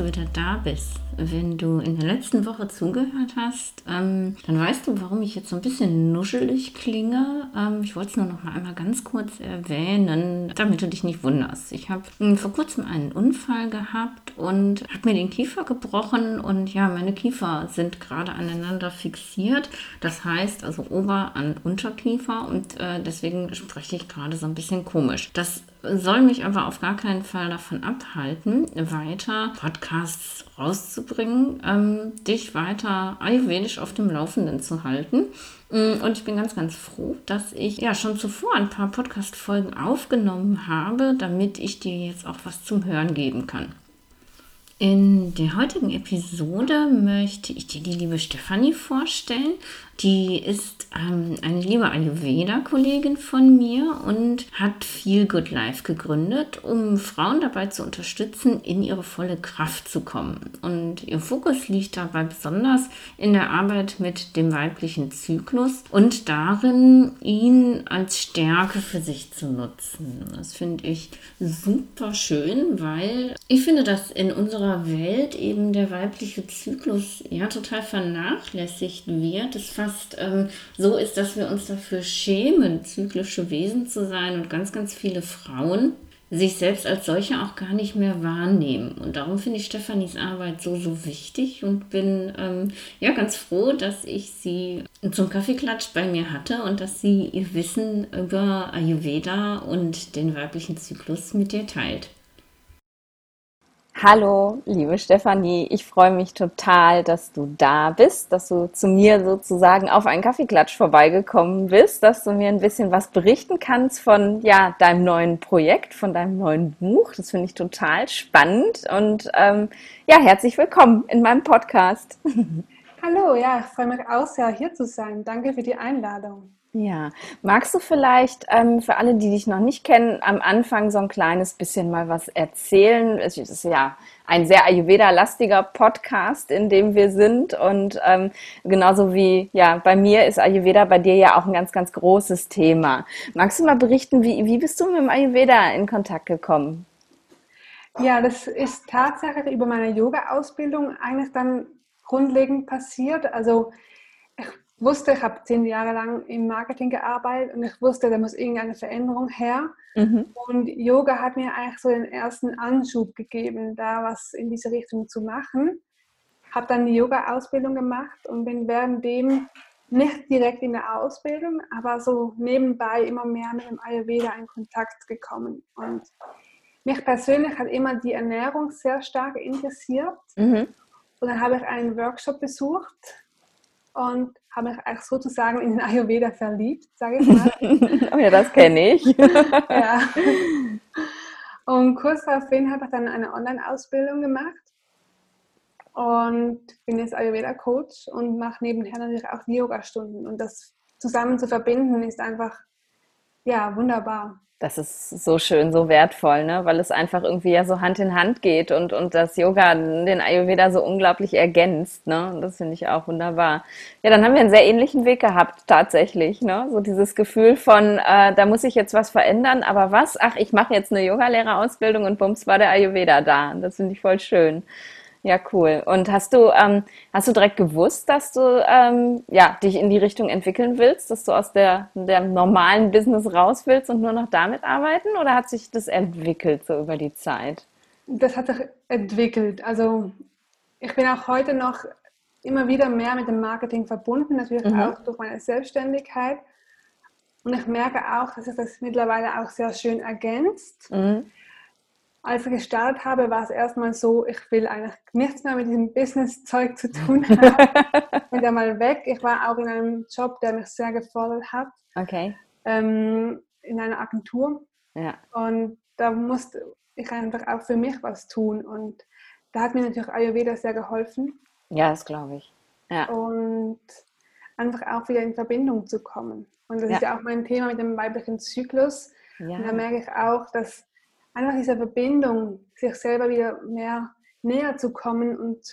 du wieder da bist. Wenn du in der letzten Woche zugehört hast, ähm, dann weißt du, warum ich jetzt so ein bisschen nuschelig klinge. Ähm, ich wollte es nur noch mal einmal ganz kurz erwähnen, damit du dich nicht wunderst. Ich habe hm, vor kurzem einen Unfall gehabt und habe mir den Kiefer gebrochen und ja, meine Kiefer sind gerade aneinander fixiert. Das heißt also Ober- und Unterkiefer und äh, deswegen spreche ich gerade so ein bisschen komisch. Das soll mich aber auf gar keinen Fall davon abhalten, weiter Podcasts rauszubringen, ähm, dich weiter ayurvedisch auf dem Laufenden zu halten. Mm, und ich bin ganz, ganz froh, dass ich ja schon zuvor ein paar Podcast-Folgen aufgenommen habe, damit ich dir jetzt auch was zum Hören geben kann. In der heutigen Episode möchte ich dir die liebe Stefanie vorstellen. Die ist ähm, eine liebe Ayurveda-Kollegin von mir und hat Feel Good Life gegründet, um Frauen dabei zu unterstützen, in ihre volle Kraft zu kommen. Und ihr Fokus liegt dabei besonders in der Arbeit mit dem weiblichen Zyklus und darin, ihn als Stärke für sich zu nutzen. Das finde ich super schön, weil ich finde, dass in unserer Welt eben der weibliche Zyklus ja total vernachlässigt wird. Es fast ähm, so ist, dass wir uns dafür schämen, zyklische Wesen zu sein und ganz, ganz viele Frauen sich selbst als solche auch gar nicht mehr wahrnehmen. Und darum finde ich Stefanis Arbeit so, so wichtig und bin ähm, ja ganz froh, dass ich sie zum Kaffeeklatsch bei mir hatte und dass sie ihr Wissen über Ayurveda und den weiblichen Zyklus mit dir teilt. Hallo, liebe Stefanie, ich freue mich total, dass du da bist, dass du zu mir sozusagen auf einen Kaffeeklatsch vorbeigekommen bist, dass du mir ein bisschen was berichten kannst von ja, deinem neuen Projekt, von deinem neuen Buch. Das finde ich total spannend und ähm, ja, herzlich willkommen in meinem Podcast. Hallo, ja, ich freue mich auch sehr, hier zu sein. Danke für die Einladung. Ja, magst du vielleicht ähm, für alle, die dich noch nicht kennen, am Anfang so ein kleines bisschen mal was erzählen? Es ist ja ein sehr Ayurveda-lastiger Podcast, in dem wir sind. Und ähm, genauso wie ja bei mir ist Ayurveda bei dir ja auch ein ganz, ganz großes Thema. Magst du mal berichten, wie, wie bist du mit dem Ayurveda in Kontakt gekommen? Ja, das ist tatsächlich über meine Yoga-Ausbildung eigentlich dann grundlegend passiert. Also wusste, ich habe zehn Jahre lang im Marketing gearbeitet und ich wusste, da muss irgendeine Veränderung her. Mhm. Und Yoga hat mir eigentlich so den ersten Anschub gegeben, da was in diese Richtung zu machen. Habe dann die Yoga-Ausbildung gemacht und bin währenddem nicht direkt in der Ausbildung, aber so nebenbei immer mehr mit dem Ayurveda in Kontakt gekommen. Und mich persönlich hat immer die Ernährung sehr stark interessiert. Mhm. Und dann habe ich einen Workshop besucht und habe mich eigentlich sozusagen in den Ayurveda verliebt, sage ich mal. oh ja, das kenne ich. ja. Und kurz daraufhin habe ich dann eine Online-Ausbildung gemacht und bin jetzt Ayurveda-Coach und mache nebenher natürlich auch Yoga-Stunden. Und das zusammen zu verbinden ist einfach, ja, wunderbar. Das ist so schön, so wertvoll, ne? weil es einfach irgendwie ja so Hand in Hand geht und, und das Yoga den Ayurveda so unglaublich ergänzt. Ne? das finde ich auch wunderbar. Ja, dann haben wir einen sehr ähnlichen Weg gehabt, tatsächlich. Ne? So dieses Gefühl von, äh, da muss ich jetzt was verändern, aber was? Ach, ich mache jetzt eine Yogalehrerausbildung und bums war der Ayurveda da. Das finde ich voll schön. Ja, cool. Und hast du, ähm, hast du direkt gewusst, dass du ähm, ja, dich in die Richtung entwickeln willst, dass du aus der, der normalen Business raus willst und nur noch damit arbeiten? Oder hat sich das entwickelt so über die Zeit? Das hat sich entwickelt. Also ich bin auch heute noch immer wieder mehr mit dem Marketing verbunden, natürlich mhm. auch durch meine Selbstständigkeit. Und ich merke auch, dass es das mittlerweile auch sehr schön ergänzt. Mhm als ich gestartet habe, war es erstmal so, ich will eigentlich nichts mehr mit diesem Business-Zeug zu tun haben. bin da mal weg. Ich war auch in einem Job, der mich sehr gefordert hat. Okay. Ähm, in einer Agentur. Ja. Und da musste ich einfach auch für mich was tun. Und da hat mir natürlich Ayurveda sehr geholfen. Ja, das glaube ich. Ja. Und einfach auch wieder in Verbindung zu kommen. Und das ja. ist ja auch mein Thema mit dem weiblichen Zyklus. Ja. Und da merke ich auch, dass einfach diese Verbindung, sich selber wieder mehr näher zu kommen und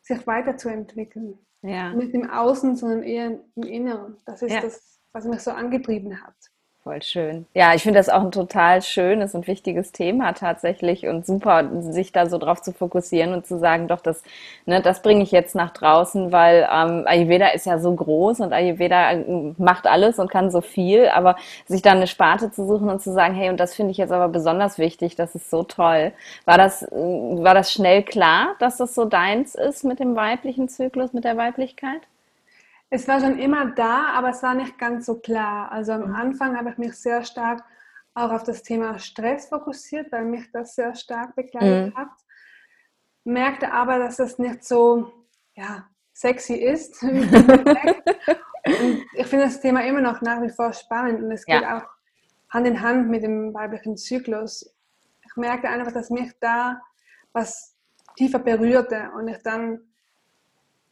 sich weiterzuentwickeln. Ja. Nicht im Außen, sondern eher im Inneren. Das ist ja. das, was mich so angetrieben hat. Voll schön. Ja, ich finde das auch ein total schönes und wichtiges Thema tatsächlich und super, sich da so drauf zu fokussieren und zu sagen, doch, das, ne, das bringe ich jetzt nach draußen, weil ähm, Ayurveda ist ja so groß und Ayurveda äh, macht alles und kann so viel, aber sich dann eine Sparte zu suchen und zu sagen, hey, und das finde ich jetzt aber besonders wichtig, das ist so toll. War das, war das schnell klar, dass das so deins ist mit dem weiblichen Zyklus, mit der Weiblichkeit? Es war schon immer da, aber es war nicht ganz so klar. Also am mhm. Anfang habe ich mich sehr stark auch auf das Thema Stress fokussiert, weil mich das sehr stark begleitet mhm. hat. Merkte aber, dass das nicht so ja, sexy ist. und ich finde das Thema immer noch nach wie vor spannend und es geht ja. auch Hand in Hand mit dem weiblichen Zyklus. Ich merkte einfach, dass mich da was tiefer berührte und ich dann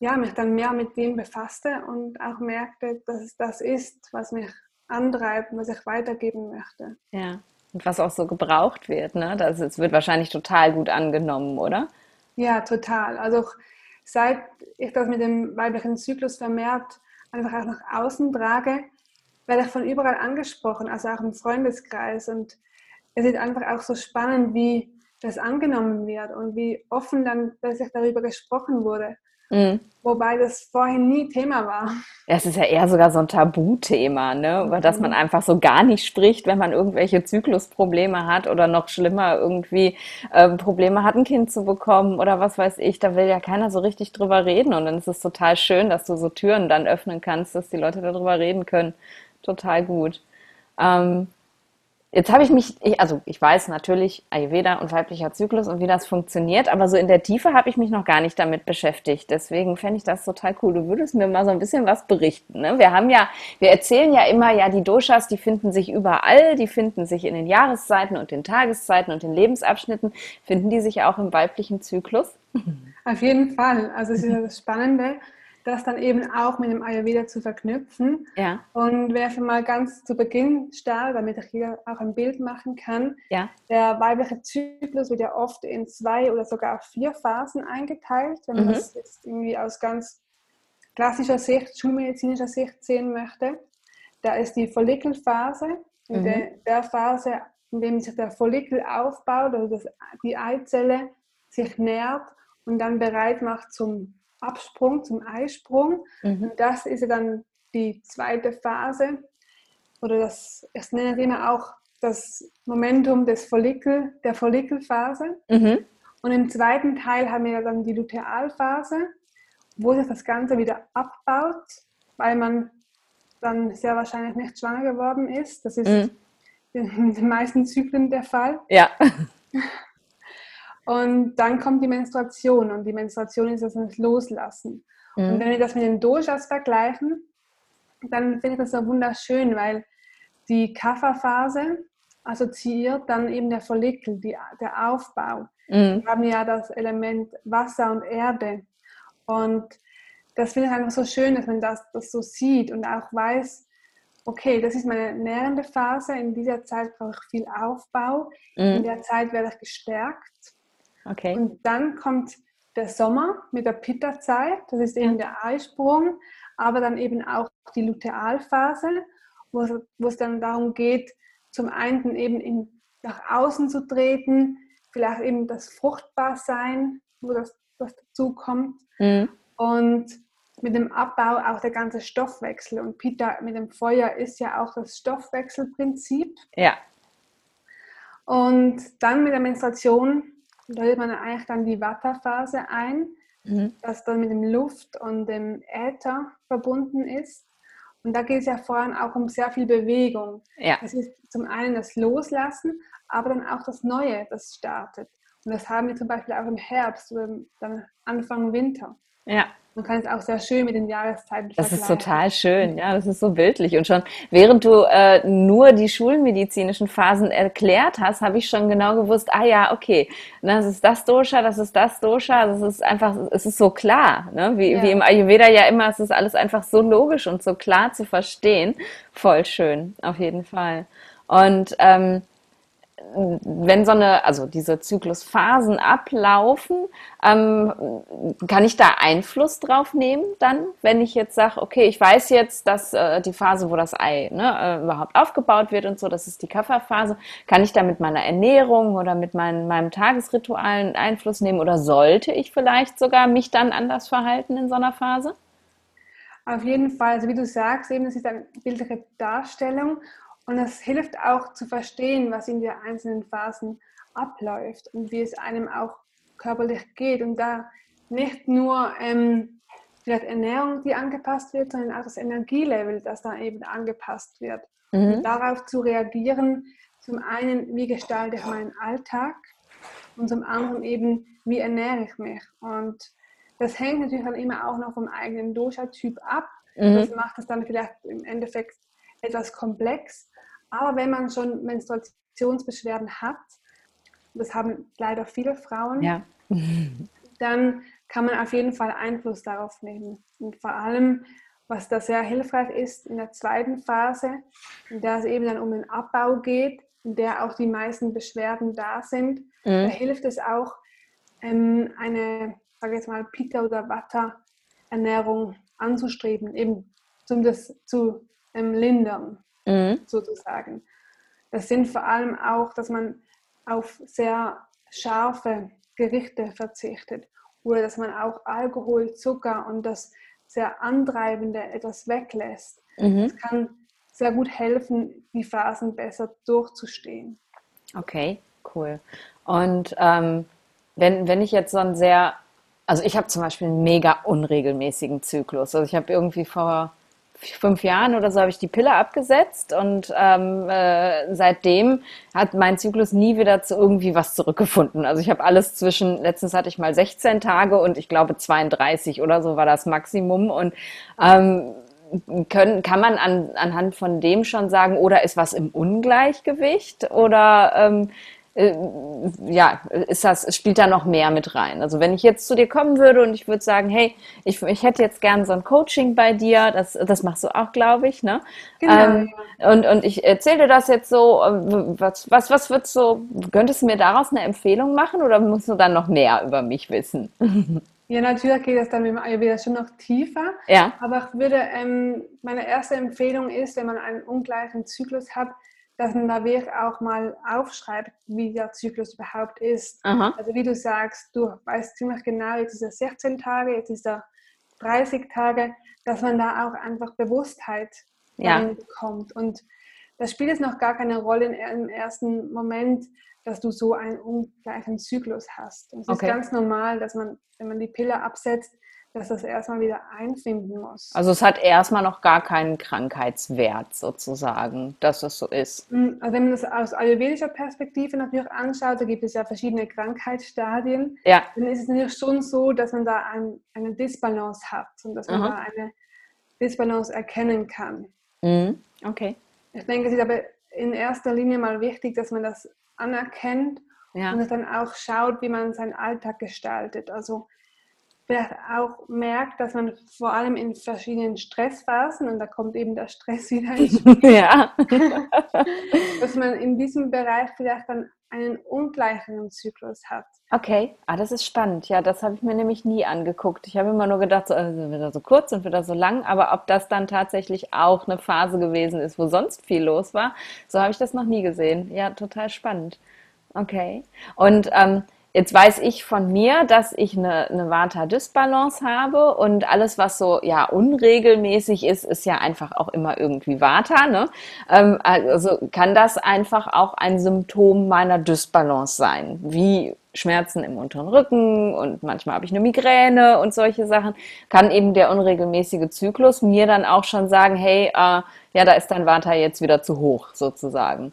ja, mich dann mehr mit dem befasste und auch merkte, dass es das ist, was mich antreibt, was ich weitergeben möchte. Ja, und was auch so gebraucht wird, ne? Das, es wird wahrscheinlich total gut angenommen, oder? Ja, total. Also seit ich das mit dem weiblichen Zyklus vermehrt einfach auch nach außen trage, werde ich von überall angesprochen, also auch im Freundeskreis. Und es ist einfach auch so spannend, wie das angenommen wird und wie offen dann plötzlich darüber gesprochen wurde. Mhm. Wobei das vorhin nie Thema war. Es ist ja eher sogar so ein Tabuthema, ne? über das man einfach so gar nicht spricht, wenn man irgendwelche Zyklusprobleme hat oder noch schlimmer irgendwie äh, Probleme hat, ein Kind zu bekommen oder was weiß ich. Da will ja keiner so richtig drüber reden. Und dann ist es total schön, dass du so Türen dann öffnen kannst, dass die Leute darüber reden können. Total gut. Ähm, Jetzt habe ich mich, ich, also ich weiß natürlich Ayurveda und weiblicher Zyklus und wie das funktioniert, aber so in der Tiefe habe ich mich noch gar nicht damit beschäftigt. Deswegen fände ich das total cool. Du würdest mir mal so ein bisschen was berichten. Ne? Wir haben ja, wir erzählen ja immer, ja, die Doshas, die finden sich überall, die finden sich in den Jahreszeiten und den Tageszeiten und den Lebensabschnitten. Finden die sich auch im weiblichen Zyklus? Auf jeden Fall. Also es ist das Spannende das dann eben auch mit dem Ayurveda zu verknüpfen. Ja. Und werfe mal ganz zu Beginn starr, damit ich hier auch ein Bild machen kann. Ja. Der weibliche Zyklus wird ja oft in zwei oder sogar vier Phasen eingeteilt, wenn man mhm. das jetzt irgendwie aus ganz klassischer Sicht, schulmedizinischer Sicht sehen möchte. Da ist die Follikelphase, in mhm. der, der, Phase, in der sich der Follikel aufbaut, also das, die Eizelle sich nährt und dann bereit macht zum Absprung zum Eisprung. Mhm. Und das ist ja dann die zweite Phase oder das, ich nenne es immer auch das Momentum des Follikel, der Follikelphase. Mhm. Und im zweiten Teil haben wir dann die Lutealphase, wo sich das Ganze wieder abbaut, weil man dann sehr wahrscheinlich nicht schwanger geworden ist. Das ist mhm. in den meisten Zyklen der Fall. Ja. Und dann kommt die Menstruation und die Menstruation ist das Loslassen. Mhm. Und wenn wir das mit den Doshas vergleichen, dann finde ich das so wunderschön, weil die Kapha-Phase assoziiert dann eben der Follikel, die, der Aufbau. Mhm. Wir haben ja das Element Wasser und Erde. Und das finde ich einfach so schön, dass man das, das so sieht und auch weiß, okay, das ist meine nährende Phase. In dieser Zeit brauche ich viel Aufbau. Mhm. In der Zeit werde ich gestärkt. Okay. Und dann kommt der Sommer mit der Pitta-Zeit, das ist eben der Eisprung, aber dann eben auch die Lutealphase, wo es, wo es dann darum geht, zum einen eben in, nach außen zu treten, vielleicht eben das Fruchtbarsein, wo das, das dazu kommt. Mhm. Und mit dem Abbau auch der ganze Stoffwechsel. Und Pitta mit dem Feuer ist ja auch das Stoffwechselprinzip. Ja. Und dann mit der Menstruation läutet man eigentlich dann die Vata-Phase ein, mhm. das dann mit dem Luft und dem Äther verbunden ist. Und da geht es ja vor allem auch um sehr viel Bewegung. Ja. Das ist zum einen das Loslassen, aber dann auch das Neue, das startet. Und das haben wir zum Beispiel auch im Herbst oder dann Anfang Winter. Ja. Man kann es auch sehr schön mit den Jahreszeiten Das ist total schön, ja, das ist so bildlich. Und schon während du äh, nur die schulmedizinischen Phasen erklärt hast, habe ich schon genau gewusst, ah ja, okay, ne, das ist das Dosha, das ist das Dosha, das ist einfach, es ist so klar, ne? wie, ja. wie im Ayurveda ja immer, es ist alles einfach so logisch und so klar zu verstehen. Voll schön, auf jeden Fall. Und ähm, wenn so eine, also diese Zyklusphasen ablaufen, ähm, kann ich da Einfluss drauf nehmen dann, wenn ich jetzt sage, okay, ich weiß jetzt, dass äh, die Phase, wo das Ei ne, äh, überhaupt aufgebaut wird und so, das ist die Kafferphase, kann ich da mit meiner Ernährung oder mit mein, meinem Tagesritualen Einfluss nehmen? Oder sollte ich vielleicht sogar mich dann anders verhalten in so einer Phase? Auf jeden Fall, also wie du sagst, eben, es ist eine bildliche Darstellung und es hilft auch zu verstehen, was in den einzelnen Phasen abläuft und wie es einem auch körperlich geht. Und da nicht nur ähm, vielleicht Ernährung, die angepasst wird, sondern auch das Energielevel, das da eben angepasst wird. Mhm. Und darauf zu reagieren, zum einen, wie gestalte ich meinen Alltag und zum anderen eben, wie ernähre ich mich. Und das hängt natürlich dann immer auch noch vom eigenen Dosha-Typ ab. Mhm. Das macht es dann vielleicht im Endeffekt etwas komplex. Aber wenn man schon Menstruationsbeschwerden hat, das haben leider viele Frauen, ja. dann kann man auf jeden Fall Einfluss darauf nehmen. Und vor allem, was da sehr hilfreich ist in der zweiten Phase, in der es eben dann um den Abbau geht, in der auch die meisten Beschwerden da sind, mhm. da hilft es auch, ähm, eine, sage jetzt mal, Pitta oder Vata Ernährung anzustreben, eben um das zu ähm, lindern mhm. sozusagen. Das sind vor allem auch, dass man auf sehr scharfe Gerichte verzichtet oder dass man auch Alkohol, Zucker und das sehr antreibende etwas weglässt. Mhm. Das kann sehr gut helfen, die Phasen besser durchzustehen. Okay, cool. Und ähm, wenn, wenn ich jetzt so ein sehr, also ich habe zum Beispiel einen mega unregelmäßigen Zyklus. Also ich habe irgendwie vor fünf Jahren oder so habe ich die Pille abgesetzt und ähm, äh, seitdem hat mein Zyklus nie wieder zu irgendwie was zurückgefunden. Also ich habe alles zwischen, letztens hatte ich mal 16 Tage und ich glaube 32 oder so war das Maximum und ähm, können, kann man an, anhand von dem schon sagen, oder ist was im Ungleichgewicht oder ähm, äh, ja, ist das, spielt da noch mehr mit rein. Also wenn ich jetzt zu dir kommen würde und ich würde sagen, hey, ich, ich hätte jetzt gern so ein Coaching bei dir, das, das machst du auch, glaube ich, ne? Genau. Ähm, und, und ich erzähle dir das jetzt so, äh, was, was, was würdest du, könntest du mir daraus eine Empfehlung machen oder musst du dann noch mehr über mich wissen? Ja, natürlich geht das dann mit dem Ayurveda schon noch tiefer. Ja. Aber ich würde, ähm, meine erste Empfehlung ist, wenn man einen ungleichen Zyklus hat, dass man da wirklich auch mal aufschreibt, wie der Zyklus überhaupt ist. Aha. Also wie du sagst, du weißt ziemlich genau, jetzt ist er 16 Tage, jetzt ist er 30 Tage, dass man da auch einfach Bewusstheit ja. bekommt. Und das spielt jetzt noch gar keine Rolle im ersten Moment, dass du so einen ungleichen Zyklus hast. Und es okay. ist ganz normal, dass man, wenn man die Pille absetzt, dass das erstmal wieder einfinden muss. Also es hat erstmal noch gar keinen Krankheitswert sozusagen, dass es so ist. Mm, also wenn man das aus ayurvedischer Perspektive natürlich anschaut, da gibt es ja verschiedene Krankheitsstadien, ja. dann ist es natürlich schon so, dass man da ein, eine Disbalance hat und dass man Aha. da eine Disbalance erkennen kann. Mhm. Okay. Ich denke, es ist aber in erster Linie mal wichtig, dass man das anerkennt ja. und dann auch schaut, wie man seinen Alltag gestaltet. Also auch merkt, dass man vor allem in verschiedenen Stressphasen, und da kommt eben der Stress wieder ins Spiel, ja. dass man in diesem Bereich vielleicht dann einen ungleicheren Zyklus hat. Okay, ah, das ist spannend. Ja, das habe ich mir nämlich nie angeguckt. Ich habe immer nur gedacht, so, also wieder so kurz und wieder so lang, aber ob das dann tatsächlich auch eine Phase gewesen ist, wo sonst viel los war, so habe ich das noch nie gesehen. Ja, total spannend. Okay. Und ähm, Jetzt weiß ich von mir, dass ich eine, eine Vata-Dysbalance habe und alles, was so ja unregelmäßig ist, ist ja einfach auch immer irgendwie Vata. Ne? Ähm, also kann das einfach auch ein Symptom meiner Dysbalance sein, wie Schmerzen im unteren Rücken und manchmal habe ich eine Migräne und solche Sachen. Kann eben der unregelmäßige Zyklus mir dann auch schon sagen, hey, äh, ja, da ist dein Vata jetzt wieder zu hoch sozusagen.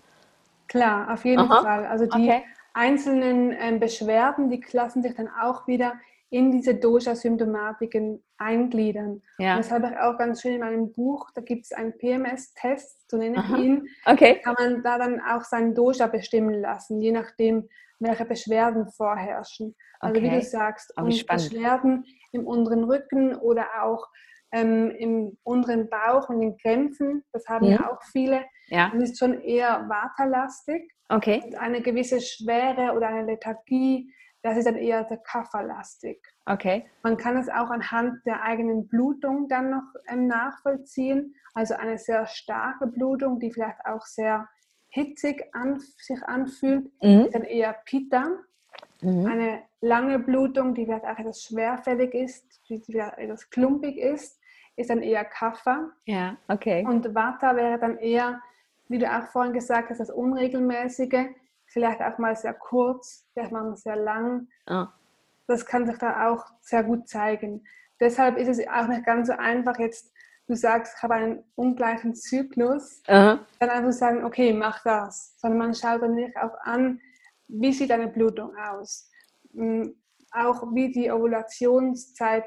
Klar, auf jeden Aha. Fall. Also die okay einzelnen ähm, Beschwerden, die lassen sich dann auch wieder in diese Dosha-Symptomatiken eingliedern. Ja. Das habe ich auch ganz schön in meinem Buch, da gibt es einen PMS-Test, so nenne ich Aha. ihn. Okay. Kann man da dann auch sein Dosha bestimmen lassen, je nachdem, welche Beschwerden vorherrschen. Also okay. wie du sagst, und Beschwerden im unteren Rücken oder auch ähm, im unteren Bauch und den Krämpfen. Das haben ja, ja auch viele. Ja. Das ist schon eher waterlastig. Okay. Und eine gewisse Schwere oder eine Lethargie, das ist dann eher der Kafferlastig. Okay. Man kann es auch anhand der eigenen Blutung dann noch ähm, nachvollziehen. Also eine sehr starke Blutung, die vielleicht auch sehr hitzig an, sich anfühlt, mhm. ist dann eher Pitta. Mhm. Eine lange Blutung, die vielleicht auch etwas schwerfällig ist, die vielleicht etwas klumpig ist, ist dann eher Kapha. Ja, okay. Und Vata wäre dann eher, wie du auch vorhin gesagt hast, das Unregelmäßige, vielleicht auch mal sehr kurz, vielleicht mal sehr lang. Oh. Das kann sich da auch sehr gut zeigen. Deshalb ist es auch nicht ganz so einfach, jetzt du sagst, ich habe einen ungleichen Zyklus, Aha. dann einfach sagen, okay, mach das. Sondern man schaut dann nicht auch an, wie sieht deine Blutung aus. Hm, auch wie die Ovulationszeit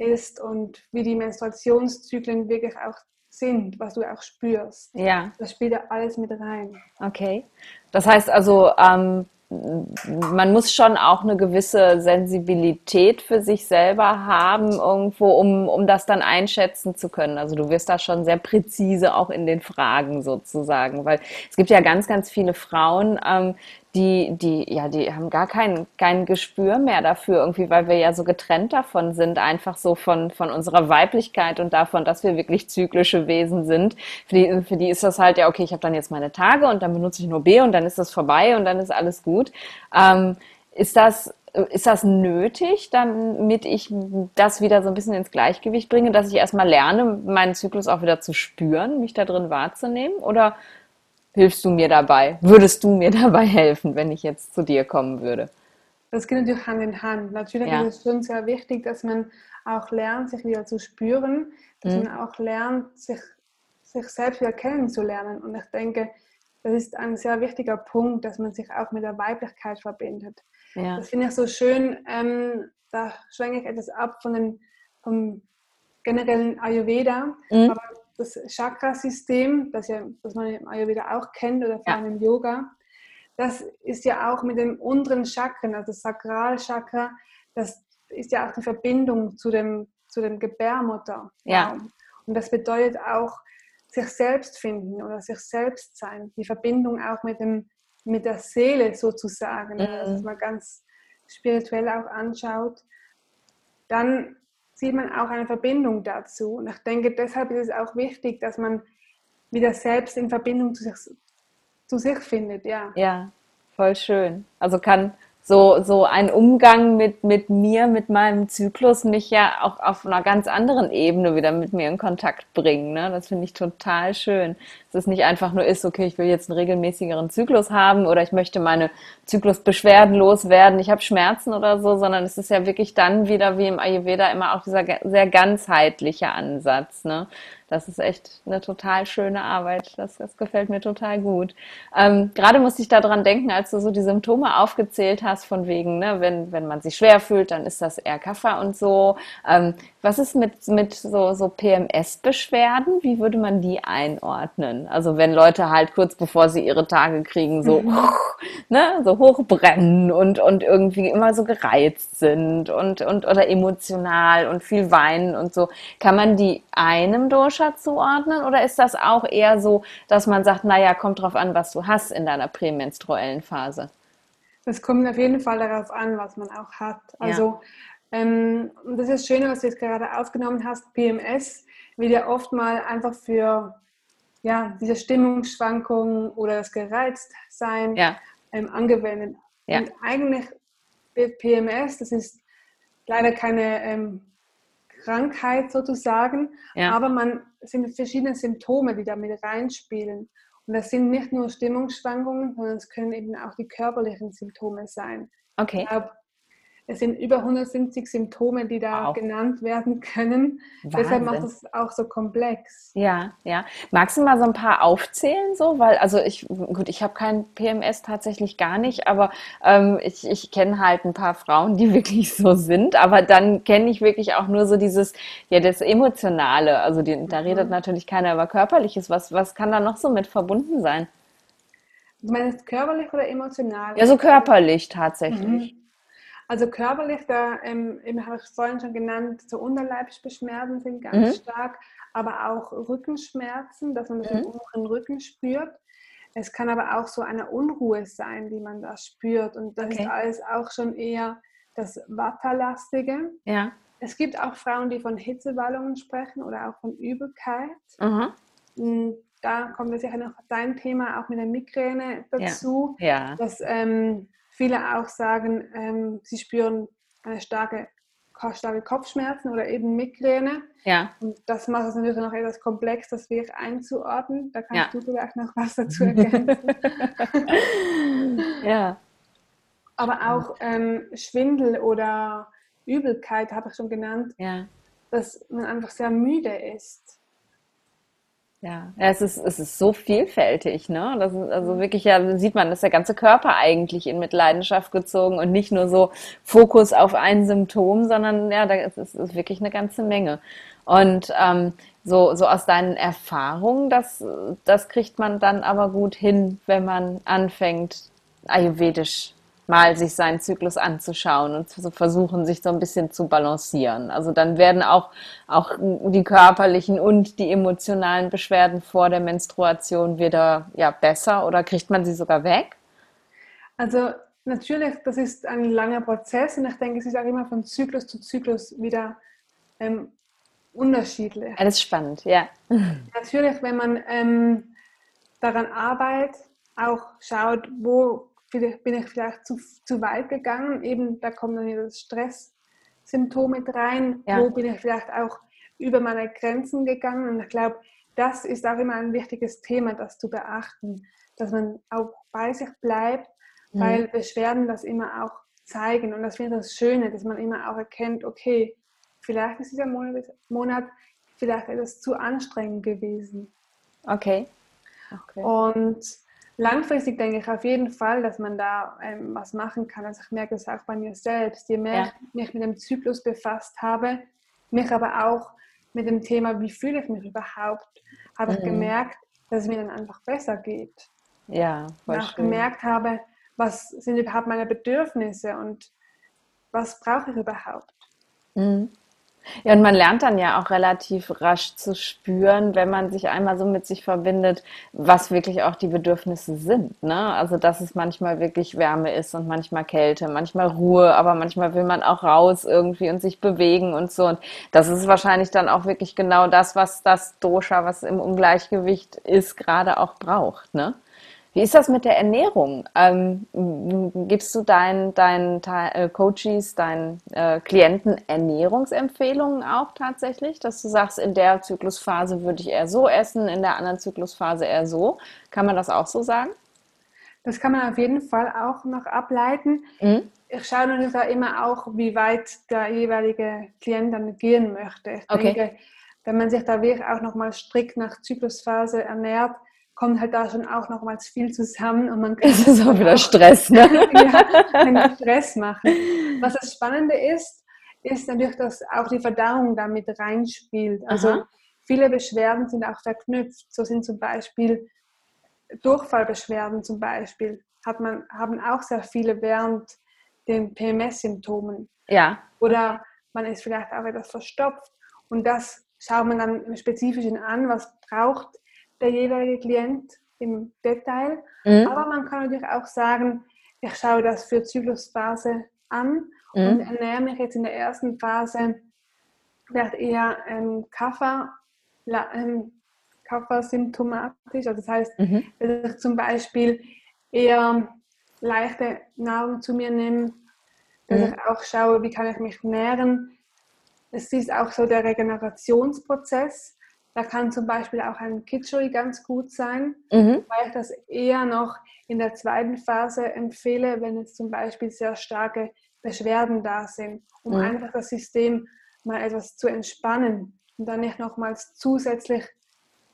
ist und wie die Menstruationszyklen wirklich auch sind, was du auch spürst. Ja. Das spielt ja alles mit rein. Okay. Das heißt also, ähm, man muss schon auch eine gewisse Sensibilität für sich selber haben, irgendwo, um, um das dann einschätzen zu können. Also du wirst da schon sehr präzise auch in den Fragen sozusagen, weil es gibt ja ganz, ganz viele Frauen, ähm, die, die, ja, die haben gar kein, kein Gespür mehr dafür, irgendwie, weil wir ja so getrennt davon sind, einfach so von, von unserer Weiblichkeit und davon, dass wir wirklich zyklische Wesen sind. Für die, für die ist das halt, ja, okay, ich habe dann jetzt meine Tage und dann benutze ich nur B und dann ist das vorbei und dann ist alles gut. Ähm, ist das, ist das nötig, damit ich das wieder so ein bisschen ins Gleichgewicht bringe, dass ich erstmal lerne, meinen Zyklus auch wieder zu spüren, mich da drin wahrzunehmen? Oder hilfst du mir dabei? Würdest du mir dabei helfen, wenn ich jetzt zu dir kommen würde? Das geht natürlich Hand in Hand. Natürlich ja. ist es schon sehr wichtig, dass man auch lernt, sich wieder zu spüren, dass mhm. man auch lernt, sich, sich selbst wieder kennenzulernen. Und ich denke, das ist ein sehr wichtiger Punkt, dass man sich auch mit der Weiblichkeit verbindet. Ja. Das finde ich so schön. Ähm, da schwenke ich etwas ab von den, vom generellen Ayurveda. Mhm. Aber das Chakrasystem, das, ja, das man im Ayurveda auch kennt oder vor allem ja. im Yoga, das ist ja auch mit dem unteren Chakren, also das Sakralchakra, das ist ja auch die Verbindung zu dem, zu dem Gebärmutter. Ja. Und das bedeutet auch sich selbst finden oder sich selbst sein, die Verbindung auch mit, dem, mit der Seele sozusagen, mhm. dass man ganz spirituell auch anschaut. Dann sieht man auch eine Verbindung dazu. Und ich denke, deshalb ist es auch wichtig, dass man wieder selbst in Verbindung zu sich, zu sich findet. Ja. ja, voll schön. Also kann so, so ein Umgang mit, mit mir, mit meinem Zyklus mich ja auch auf einer ganz anderen Ebene wieder mit mir in Kontakt bringen. Ne? Das finde ich total schön. Dass es nicht einfach nur ist, okay, ich will jetzt einen regelmäßigeren Zyklus haben oder ich möchte meine Zyklusbeschwerden loswerden, ich habe Schmerzen oder so, sondern es ist ja wirklich dann wieder wie im Ayurveda immer auch dieser sehr ganzheitliche Ansatz. Ne? Das ist echt eine total schöne Arbeit. Das, das gefällt mir total gut. Ähm, gerade musste ich daran denken, als du so die Symptome aufgezählt hast, von wegen, ne, wenn, wenn man sich schwer fühlt, dann ist das eher Kaffer und so. Ähm, was ist mit, mit so, so PMS-Beschwerden? Wie würde man die einordnen? Also wenn Leute halt kurz bevor sie ihre Tage kriegen, so, mhm. ne, so hochbrennen und, und irgendwie immer so gereizt sind und, und oder emotional und viel weinen und so. Kann man die einem Dosha zuordnen oder ist das auch eher so, dass man sagt, naja, kommt drauf an, was du hast in deiner prämenstruellen Phase? Es kommt auf jeden Fall darauf an, was man auch hat. Also ja ähm, und das ist das Schöne, was du jetzt gerade aufgenommen hast, PMS wird ja oft mal einfach für ja, diese Stimmungsschwankungen oder das Gereiztsein ja. ähm, angewendet. Ja. Und eigentlich PMS, das ist leider keine ähm, Krankheit sozusagen, ja. aber man sind verschiedene Symptome, die damit reinspielen. Und das sind nicht nur Stimmungsschwankungen, sondern es können eben auch die körperlichen Symptome sein. Okay. Ich glaube, es sind über 170 Symptome, die da wow. genannt werden können. Wahnsinn. Deshalb macht es auch so komplex. Ja, ja. Magst du mal so ein paar aufzählen, so? Weil, also ich, gut, ich habe kein PMS tatsächlich gar nicht, aber ähm, ich, ich kenne halt ein paar Frauen, die wirklich so sind. Aber dann kenne ich wirklich auch nur so dieses, ja, das Emotionale. Also die, da redet mhm. natürlich keiner über Körperliches. Was, was kann da noch so mit verbunden sein? Du meinst körperlich oder emotional? Ja, so körperlich tatsächlich. Mhm. Also körperlich, da ähm, habe ich vorhin schon genannt, so Unterleibsbeschwerden sind ganz mhm. stark, aber auch Rückenschmerzen, dass man das mhm. im oberen Rücken spürt. Es kann aber auch so eine Unruhe sein, die man da spürt. Und das okay. ist alles auch schon eher das Watterlastige. Ja. Es gibt auch Frauen, die von Hitzewallungen sprechen oder auch von Übelkeit. Mhm. Da kommt sicher noch dein Thema auch mit der Migräne dazu. Ja. ja. Dass, ähm, viele auch sagen, ähm, sie spüren eine starke, starke Kopfschmerzen oder eben Migräne. Ja. Und das macht es natürlich noch etwas komplex, das wirklich einzuordnen. Da kannst ja. du vielleicht noch was dazu ergänzen. ja. Aber auch ähm, Schwindel oder Übelkeit habe ich schon genannt, ja. dass man einfach sehr müde ist. Ja, ja es, ist, es ist so vielfältig, ne? Das ist, also wirklich, ja, sieht man, dass der ganze Körper eigentlich in Mitleidenschaft gezogen und nicht nur so Fokus auf ein Symptom, sondern ja, da ist, ist, ist wirklich eine ganze Menge. Und ähm, so, so aus deinen Erfahrungen, das, das kriegt man dann aber gut hin, wenn man anfängt, ayurvedisch mal sich seinen Zyklus anzuschauen und zu versuchen, sich so ein bisschen zu balancieren. Also dann werden auch, auch die körperlichen und die emotionalen Beschwerden vor der Menstruation wieder ja, besser oder kriegt man sie sogar weg? Also natürlich, das ist ein langer Prozess und ich denke, es ist auch immer von Zyklus zu Zyklus wieder ähm, unterschiedlich. Alles spannend, ja. Natürlich, wenn man ähm, daran arbeitet, auch schaut, wo bin ich vielleicht zu, zu weit gegangen. Eben, da kommt dann wieder das Stresssymptom mit rein. Ja. Wo bin ich vielleicht auch über meine Grenzen gegangen? Und ich glaube, das ist auch immer ein wichtiges Thema, das zu beachten, dass man auch bei sich bleibt, mhm. weil Beschwerden das immer auch zeigen. Und das finde ich das Schöne, dass man immer auch erkennt, okay, vielleicht ist dieser Monat, Monat vielleicht etwas zu anstrengend gewesen. Okay. okay. Und langfristig denke ich auf jeden Fall, dass man da ähm, was machen kann. Also ich merke das auch bei mir selbst. Je mehr ja. ich mich mit dem Zyklus befasst habe, mich aber auch mit dem Thema, wie fühle ich mich überhaupt, habe mhm. ich gemerkt, dass es mir dann einfach besser geht. Ja, voll und auch schön. gemerkt habe, was sind überhaupt meine Bedürfnisse und was brauche ich überhaupt. Mhm. Ja, und man lernt dann ja auch relativ rasch zu spüren, wenn man sich einmal so mit sich verbindet, was wirklich auch die Bedürfnisse sind. Ne? Also, dass es manchmal wirklich Wärme ist und manchmal Kälte, manchmal Ruhe, aber manchmal will man auch raus irgendwie und sich bewegen und so. Und das ist wahrscheinlich dann auch wirklich genau das, was das Dosha, was im Ungleichgewicht ist, gerade auch braucht. Ne? Wie ist das mit der Ernährung? Ähm, gibst du deinen, deinen äh, Coaches, deinen äh, Klienten Ernährungsempfehlungen auch tatsächlich, dass du sagst, in der Zyklusphase würde ich eher so essen, in der anderen Zyklusphase eher so? Kann man das auch so sagen? Das kann man auf jeden Fall auch noch ableiten. Mhm. Ich schaue natürlich da immer auch, wie weit der jeweilige Klient dann gehen möchte. Ich okay. denke, wenn man sich da wirklich auch nochmal strikt nach Zyklusphase ernährt, kommt halt da schon auch nochmals viel zusammen und man kann. Das ist auch wieder Stress, ne? ja, Stress machen. Was das Spannende ist, ist natürlich, dass auch die Verdauung damit reinspielt. Also Aha. viele Beschwerden sind auch verknüpft. So sind zum Beispiel Durchfallbeschwerden zum Beispiel, hat man, haben auch sehr viele während den PMS-Symptomen. Ja. Oder man ist vielleicht auch etwas verstopft. Und das schaut man dann im Spezifischen an, was braucht der jeweilige Klient im Detail. Mhm. Aber man kann natürlich auch sagen, ich schaue das für Zyklusphase an mhm. und ernähre mich jetzt in der ersten Phase vielleicht eher ähm, Kaffer, ähm, Kaffer-symptomatisch. Also das heißt, mhm. dass ich zum Beispiel eher leichte Nahrung zu mir nehme, dass mhm. ich auch schaue, wie kann ich mich nähren. Es ist auch so der Regenerationsprozess. Da kann zum Beispiel auch ein Kitschui ganz gut sein, mhm. weil ich das eher noch in der zweiten Phase empfehle, wenn jetzt zum Beispiel sehr starke Beschwerden da sind, um mhm. einfach das System mal etwas zu entspannen und dann nicht nochmals zusätzlich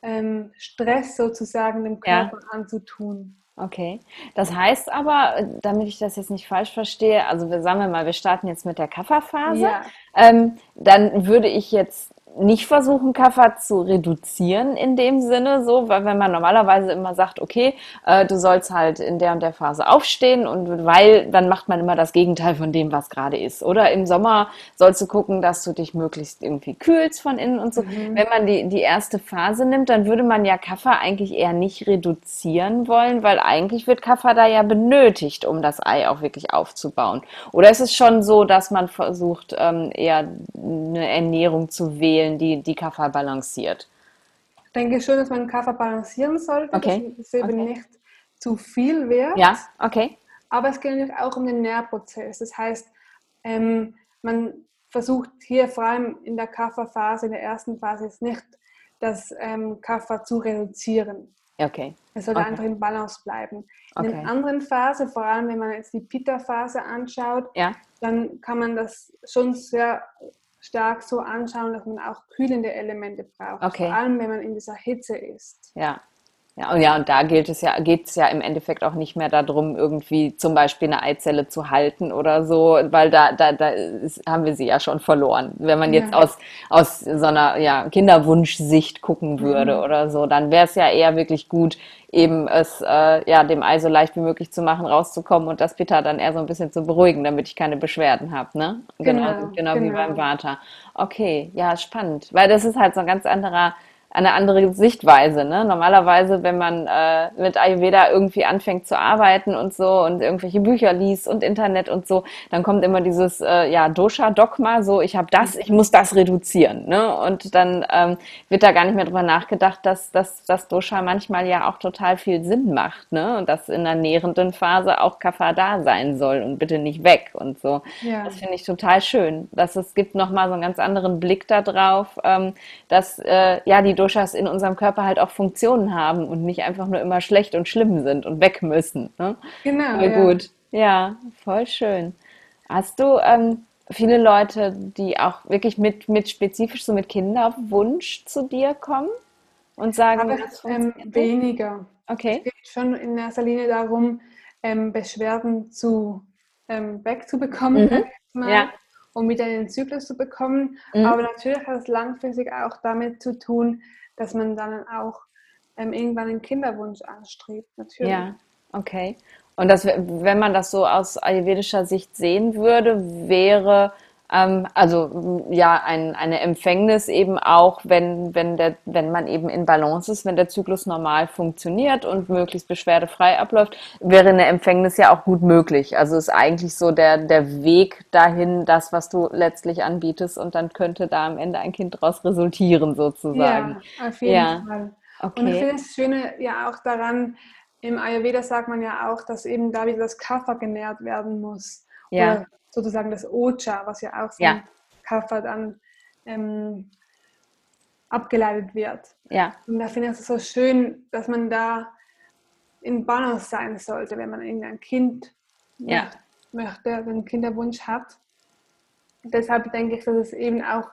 ähm, Stress sozusagen dem Körper ja. anzutun. Okay. Das heißt aber, damit ich das jetzt nicht falsch verstehe, also wir sagen wir mal, wir starten jetzt mit der Kafferphase, ja. ähm, dann würde ich jetzt nicht versuchen, Kaffer zu reduzieren in dem Sinne, so, weil wenn man normalerweise immer sagt, okay, äh, du sollst halt in der und der Phase aufstehen und weil, dann macht man immer das Gegenteil von dem, was gerade ist. Oder im Sommer sollst du gucken, dass du dich möglichst irgendwie kühlst von innen und so. Mhm. Wenn man die, die erste Phase nimmt, dann würde man ja Kaffer eigentlich eher nicht reduzieren wollen, weil eigentlich wird Kaffer da ja benötigt, um das Ei auch wirklich aufzubauen. Oder ist es schon so, dass man versucht, ähm, eher eine Ernährung zu wählen, die die Kaffer balanciert? Ich denke schon, dass man Kaffer balancieren sollte, okay. dass es eben okay. nicht zu viel wird. Ja, okay. Aber es geht natürlich auch um den Nährprozess. Das heißt, ähm, man versucht hier vor allem in der Kafferphase, in der ersten Phase, jetzt nicht das ähm, Kaffer zu reduzieren. Okay. Es soll okay. einfach in Balance bleiben. In Okay. der anderen Phase, vor allem wenn man jetzt die Pitta-Phase anschaut, Ja, dann kann man das schon sehr stark so anschauen, dass man auch kühlende Elemente braucht. Okay. Vor allem, wenn man in dieser Hitze ist. ja. Ja, und ja, und da gilt es ja, geht es ja im Endeffekt auch nicht mehr darum, irgendwie zum Beispiel eine Eizelle zu halten oder so, weil da, da, da ist, haben wir sie ja schon verloren. Wenn man jetzt Ja. aus, aus so einer ja, Kinderwunschsicht gucken würde Mhm. oder so, dann wäre es ja eher wirklich gut, eben es äh, ja, dem Ei so leicht wie möglich zu machen, rauszukommen und das Pitta dann eher so ein bisschen zu beruhigen, damit ich keine Beschwerden habe, ne? Genau, genau wie genau. beim Vater. Okay, ja, spannend, weil das ist halt so ein ganz anderer eine andere Sichtweise. Ne? Normalerweise, wenn man äh, mit Ayurveda irgendwie anfängt zu arbeiten und so und irgendwelche Bücher liest und Internet und so, dann kommt immer dieses äh, ja, Dosha-Dogma, so ich habe das, ich muss das reduzieren. Ne? Und dann ähm, wird da gar nicht mehr drüber nachgedacht, dass, dass das Dosha manchmal ja auch total viel Sinn macht. Ne? Und dass in der nährenden Phase auch Kapha da sein soll und bitte nicht weg und so. Ja. Das finde ich total schön. Dass es gibt nochmal so einen ganz anderen Blick darauf, ähm, dass äh, ja die Doshas in unserem Körper halt auch Funktionen haben und nicht einfach nur immer schlecht und schlimm sind und weg müssen. Ne? Genau. Voll ja. gut. Ja, voll schön. Hast du ähm, viele Leute, die auch wirklich mit, mit spezifisch so mit Kinderwunsch zu dir kommen und sagen, Aber das ähm, weniger. Okay. Es geht schon in erster Linie darum, ähm, Beschwerden zu, ähm, wegzubekommen, Mhm. Ja. Um wieder in den Zyklus zu bekommen. Mhm. Aber natürlich hat es langfristig auch damit zu tun, dass man dann auch ähm, irgendwann einen Kinderwunsch anstrebt. Natürlich. Ja, okay. Und das, wenn man das so aus ayurvedischer Sicht sehen würde, wäre also m, ja ein, eine Empfängnis eben auch, wenn, wenn, der, wenn man eben in Balance ist, wenn der Zyklus normal funktioniert und möglichst beschwerdefrei abläuft, wäre eine Empfängnis ja auch gut möglich. Also ist eigentlich so der, der Weg dahin, das, was du letztlich anbietest und dann könnte da am Ende ein Kind daraus resultieren sozusagen. Ja, auf jeden Ja. Fall. Okay. Und ich finde das Schöne ja auch daran, im Ayurveda sagt man ja auch, dass eben da wieder das Kapha genährt werden muss. Ja. Oder sozusagen das Ocha, was ja auch von Ja. Kapha dann ähm, abgeleitet wird. Ja, Und da finde ich es so schön, dass man da in Balance sein sollte, wenn man irgendein Kind Ja. möchte, einen Kinderwunsch hat. Deshalb denke ich, dass es eben auch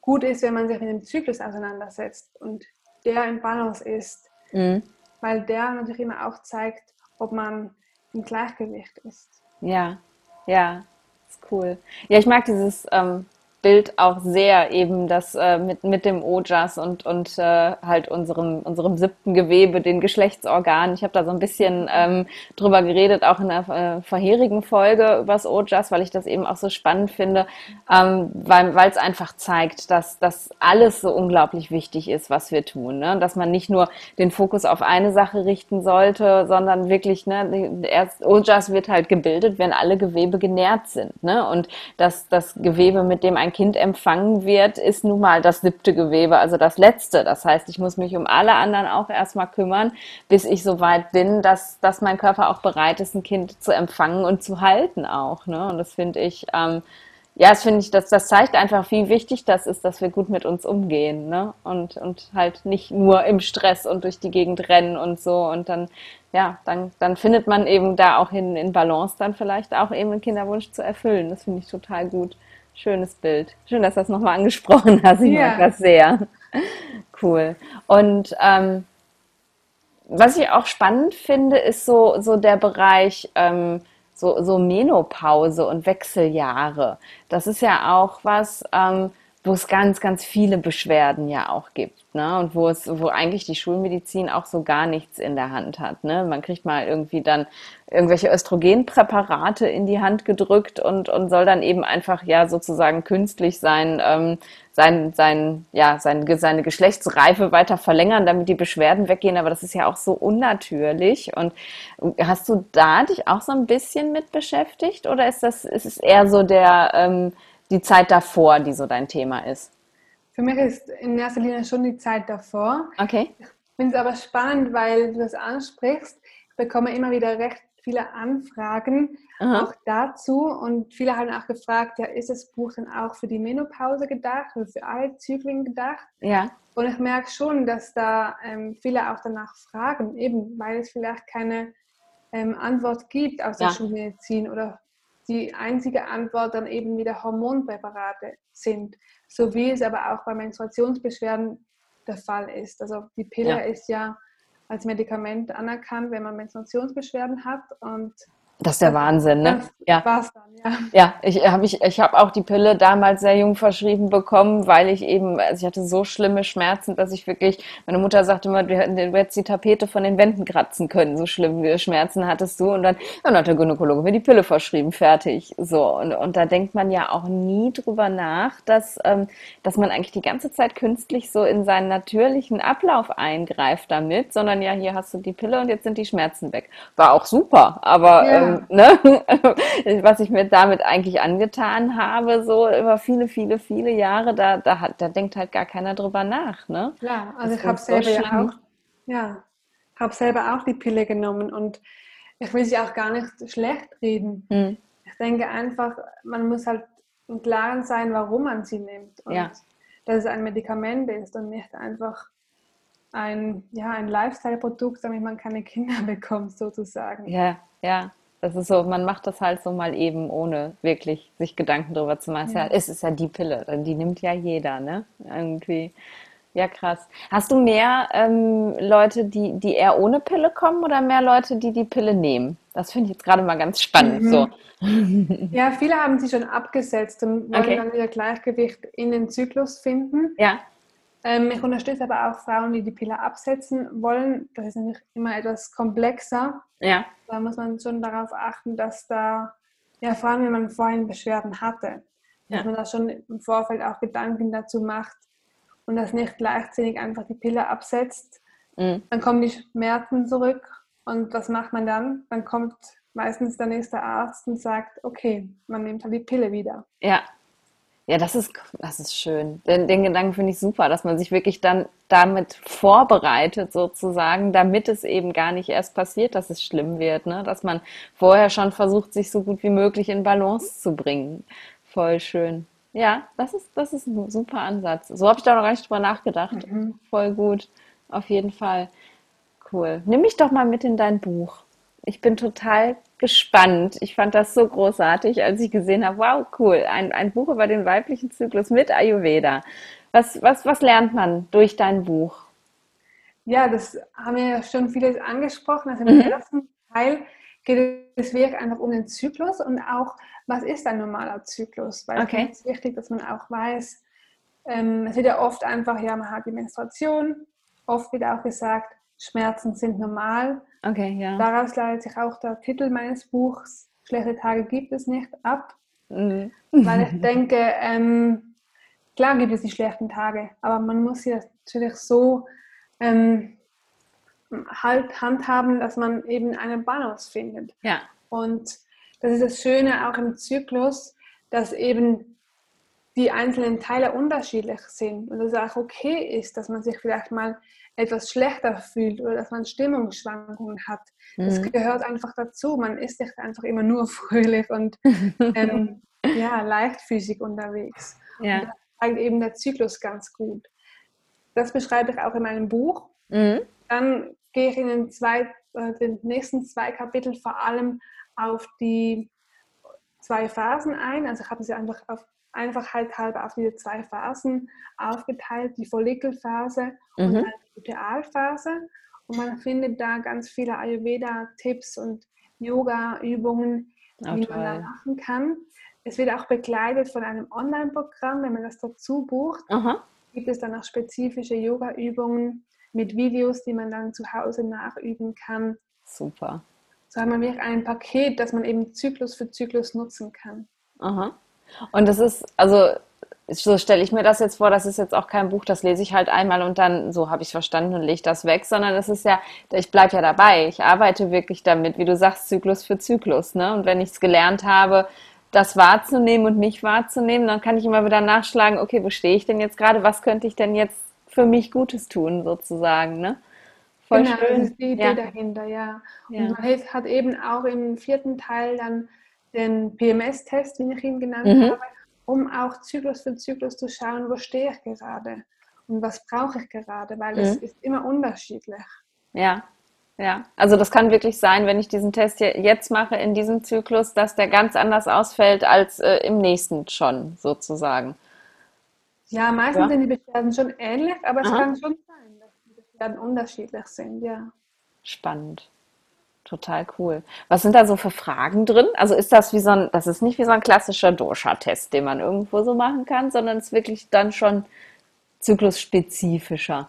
gut ist, wenn man sich mit dem Zyklus auseinandersetzt und der in Balance ist, mhm. weil der natürlich immer auch zeigt, ob man im Gleichgewicht ist. Ja, ja, ist cool. Ja, ich mag dieses ähm, Bild auch sehr, eben das äh, mit, mit dem Ojas und, und äh, halt unserem, unserem siebten Gewebe, den Geschlechtsorganen. Ich habe da so ein bisschen ähm, drüber geredet, auch in der äh, vorherigen Folge über das Ojas, weil ich das eben auch so spannend finde, ähm, weil es einfach zeigt, dass das alles so unglaublich wichtig ist, was wir tun. Ne? Dass man nicht nur den Fokus auf eine Sache richten sollte, sondern wirklich, ne, erst Ojas wird halt gebildet, wenn alle Gewebe genährt sind. Ne? Und das, das Gewebe, mit dem ein Kind empfangen wird, ist nun mal das siebte Gewebe, also das letzte. Das heißt, ich muss mich um alle anderen auch erstmal kümmern, bis ich so weit bin, dass, dass mein Körper auch bereit ist, ein Kind zu empfangen und zu halten auch. Ne? Und das finde ich, ähm, ja, das finde ich, das, das zeigt einfach, wie wichtig das ist, dass wir gut mit uns umgehen, ne? Und, und halt nicht nur im Stress und durch die Gegend rennen und so. Und dann, ja, dann, dann findet man eben da auch hin in Balance dann vielleicht auch eben einen Kinderwunsch zu erfüllen. Das finde ich total gut. Schönes Bild. Schön, dass du das nochmal angesprochen hast. Ich Ja. mag das sehr. Cool. Und ähm, was ich auch spannend finde, ist so, so der Bereich ähm, so, so Menopause und Wechseljahre. Das ist ja auch was, ähm, wo es ganz, ganz viele Beschwerden ja auch gibt, ne? Und wo es, wo eigentlich die Schulmedizin auch so gar nichts in der Hand hat, ne? Man kriegt mal irgendwie dann irgendwelche Östrogenpräparate in die Hand gedrückt und, und soll dann eben einfach ja sozusagen künstlich sein, ähm, sein, sein, ja, sein, seine Geschlechtsreife weiter verlängern, damit die Beschwerden weggehen. Aber das ist ja auch so unnatürlich. Und hast du da dich auch so ein bisschen mit beschäftigt? Oder ist das, ist es eher so der, ähm, die Zeit davor, die so dein Thema ist? Für mich ist in erster Linie schon die Zeit davor. Okay. Ich finde es aber spannend, weil du das ansprichst. Ich bekomme immer wieder recht viele Anfragen Aha. auch dazu und viele haben auch gefragt, ja, ist das Buch dann auch für die Menopause gedacht oder für alle Zyklen gedacht? Ja. Und ich merke schon, dass da ähm, viele auch danach fragen, eben weil es vielleicht keine ähm, Antwort gibt aus der ja. Schulmedizin oder die einzige Antwort dann eben wieder Hormonpräparate sind, so wie es aber auch bei Menstruationsbeschwerden der Fall ist. Also die Pille ja. ist ja als Medikament anerkannt, wenn man Menstruationsbeschwerden hat und das ist der Wahnsinn, ne? Ja. War's dann, ja. ja, ich habe ich, ich hab auch die Pille damals sehr jung verschrieben bekommen, weil ich eben, also ich hatte so schlimme Schmerzen, dass ich wirklich, meine Mutter sagte immer, du hättest die Tapete von den Wänden kratzen können, so schlimme Schmerzen hattest du. Und dann, ja, dann hat der Gynäkologe mir die Pille verschrieben, fertig. So, und, und da denkt man ja auch nie drüber nach, dass, ähm, dass man eigentlich die ganze Zeit künstlich so in seinen natürlichen Ablauf eingreift damit, sondern ja, hier hast du die Pille und jetzt sind die Schmerzen weg. War auch super, aber ja. ähm, ne? was ich mir damit eigentlich angetan habe, so über viele, viele, viele Jahre, da, da, da denkt halt gar keiner drüber nach. Ne? Ja, also das ich habe selber so ja auch, ja, habe selber auch die Pille genommen und ich will sie auch gar nicht schlecht reden. Hm. Ich denke einfach, man muss halt im Klaren sein, warum man sie nimmt. Und ja. dass es ein Medikament ist und nicht einfach ein, ja, ein Lifestyle-Produkt, damit man keine Kinder bekommt, sozusagen. Ja, ja. Das ist so, man macht das halt so mal eben, ohne wirklich sich Gedanken darüber zu machen. Ja. Es ist ja die Pille, die nimmt ja jeder, ne? Irgendwie. Ja, krass. Hast du mehr ähm, Leute, die, die eher ohne Pille kommen oder mehr Leute, die die Pille nehmen? Das finde ich jetzt gerade mal ganz spannend. Mhm. So. Ja, viele haben sie schon abgesetzt und wollen okay. dann wieder Gleichgewicht in den Zyklus finden. Ja. Ähm, ich unterstütze aber auch Frauen, die die Pille absetzen wollen. Das ist nämlich immer etwas komplexer. Ja. Da muss man schon darauf achten, dass da, ja, vor allem wenn man vorhin Beschwerden hatte, ja. dass man da schon im Vorfeld auch Gedanken dazu macht und das nicht gleichzeitig einfach die Pille absetzt. Mhm. Dann kommen die Schmerzen zurück und was macht man dann? Dann kommt meistens der nächste Arzt und sagt, okay, man nimmt halt die Pille wieder. Ja, ja, das ist, das ist schön. Den, den Gedanken finde ich super, dass man sich wirklich dann damit vorbereitet, sozusagen, damit es eben gar nicht erst passiert, dass es schlimm wird. Ne? Dass man vorher schon versucht, sich so gut wie möglich in Balance zu bringen. Voll schön. Ja, das ist, das ist ein super Ansatz. So habe ich da noch gar nicht drüber nachgedacht. Mhm. Voll gut. Auf jeden Fall. Cool. Nimm mich doch mal mit in dein Buch. Ich bin total gespannt. Ich fand das so großartig, als ich gesehen habe, wow, cool, ein, ein Buch über den weiblichen Zyklus mit Ayurveda. Was, was, was lernt man durch dein Buch? Ja, das haben wir ja schon vieles angesprochen. Also im mhm. ersten Teil geht es wirklich einfach um den Zyklus und auch, was ist ein normaler Zyklus? Weil okay. es ist wichtig, dass man auch weiß, ähm, es wird ja oft einfach, ja, man hat die Menstruation, oft wird auch gesagt, Schmerzen sind normal. Okay, ja. Daraus leitet sich auch der Titel meines Buchs, Schlechte Tage gibt es nicht, ab. Mhm. Weil ich denke, ähm, klar gibt es die schlechten Tage, aber man muss sie natürlich so ähm, halt handhaben, dass man eben eine Balance findet. Ja. Und das ist das Schöne auch im Zyklus, dass eben die einzelnen Teile unterschiedlich sind und es auch okay ist, dass man sich vielleicht mal etwas schlechter fühlt oder dass man Stimmungsschwankungen hat. Das mhm. gehört einfach dazu. Man ist nicht einfach immer nur fröhlich und ähm, ja, leichtfüßig unterwegs. Ja. Und das zeigt eben der Zyklus ganz gut. Das beschreibe ich auch in meinem Buch. Mhm. Dann gehe ich in den, zwei, äh, den nächsten zwei Kapiteln vor allem auf die zwei Phasen ein. Also ich habe sie einfach auf Einfachheit halber auf diese zwei Phasen aufgeteilt, die Follikelphase mhm. und die Lutealphase. Und man findet da ganz viele Ayurveda-Tipps und Yoga-Übungen, Oh, wie man da toll. machen kann. Es wird auch begleitet von einem Online-Programm. Wenn man das dazu bucht, Aha. gibt es dann auch spezifische Yoga-Übungen mit Videos, die man dann zu Hause nachüben kann. Super. So hat man wirklich ein Paket, das man eben Zyklus für Zyklus nutzen kann. Aha. Und das ist, also so stelle ich mir das jetzt vor, das ist jetzt auch kein Buch, das lese ich halt einmal und dann, so habe ich es verstanden und lege das weg, sondern das ist ja, ich bleibe ja dabei. Ich arbeite wirklich damit, wie du sagst, Zyklus für Zyklus. Ne? Und wenn ich es gelernt habe, das wahrzunehmen und mich wahrzunehmen, dann kann ich immer wieder nachschlagen, okay, wo stehe ich denn jetzt gerade? Was könnte ich denn jetzt für mich Gutes tun, sozusagen, ne? Voll genau, das schön. ist die Idee Ja. dahinter, ja. Ja. Und man hat eben auch im vierten Teil dann den PMS-Test, wie ich ihn genannt Mhm. habe, um auch Zyklus für Zyklus zu schauen, wo stehe ich gerade und was brauche ich gerade, weil es Mhm. ist immer unterschiedlich. Ja, ja. Also das kann wirklich sein, wenn ich diesen Test je- jetzt mache in diesem Zyklus, dass der ganz anders ausfällt als äh, im nächsten schon, sozusagen. Ja, meistens Ja. sind die Beschwerden schon ähnlich, aber es Aha. kann schon sein, dass die Beschwerden unterschiedlich sind, ja. Spannend. Total cool. Was sind da so für Fragen drin? Also ist das wie so ein, das ist nicht wie so ein klassischer Dosha-Test, den man irgendwo so machen kann, sondern es ist wirklich dann schon zyklusspezifischer.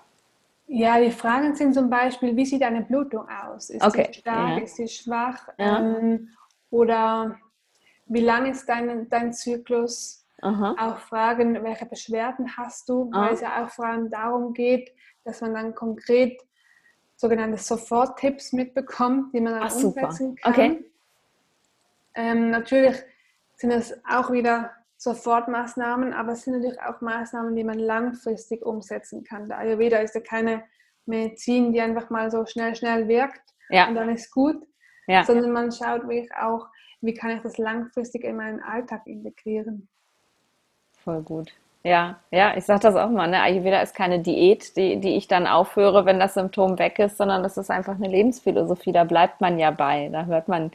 Ja, die Fragen sind zum Beispiel, wie sieht deine Blutung aus? Ist Okay, sie stark, ja. ist sie schwach? Ja. Ähm, oder wie lang ist dein, dein Zyklus? Aha. Auch fragen, welche Beschwerden hast du, Ah. weil es ja auch vor allem darum geht, dass man dann konkret sogenannte Soforttipps mitbekommt, die man dann Ach, super. umsetzen kann. Okay. Ähm, natürlich sind es auch wieder Sofortmaßnahmen, aber es sind natürlich auch Maßnahmen, die man langfristig umsetzen kann. Der Ayurveda ist ja keine Medizin, die einfach mal so schnell, schnell wirkt Ja, und dann ist gut, ja. sondern man schaut wirklich auch, wie kann ich das langfristig in meinen Alltag integrieren. Voll gut. Ja, ja, ich sage das auch mal, ne? Ayurveda ist keine Diät, die, die ich dann aufhöre, wenn das Symptom weg ist, sondern das ist einfach eine Lebensphilosophie, da bleibt man ja bei. Da hört man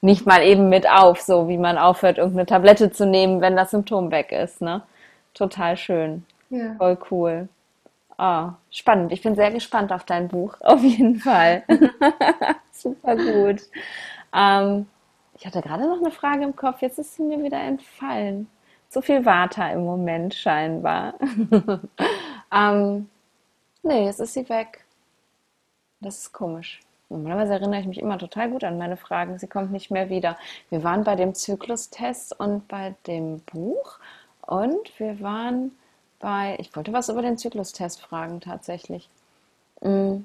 nicht mal eben mit auf, so wie man aufhört, irgendeine Tablette zu nehmen, wenn das Symptom weg ist, ne? Total schön. Ja. Voll cool. Ah, spannend. Ich bin sehr gespannt auf dein Buch. Auf jeden Fall. Super gut. Ähm, ich hatte gerade noch eine Frage im Kopf, jetzt ist sie mir wieder entfallen. So viel Vata im Moment scheinbar. ähm, nee, jetzt ist sie weg. Das ist komisch. Normalerweise erinnere ich mich immer total gut an meine Fragen. Sie kommt nicht mehr wieder. Wir waren bei dem Zyklustest und bei dem Buch. Und wir waren bei, ich wollte was über den Zyklustest fragen tatsächlich. Hm,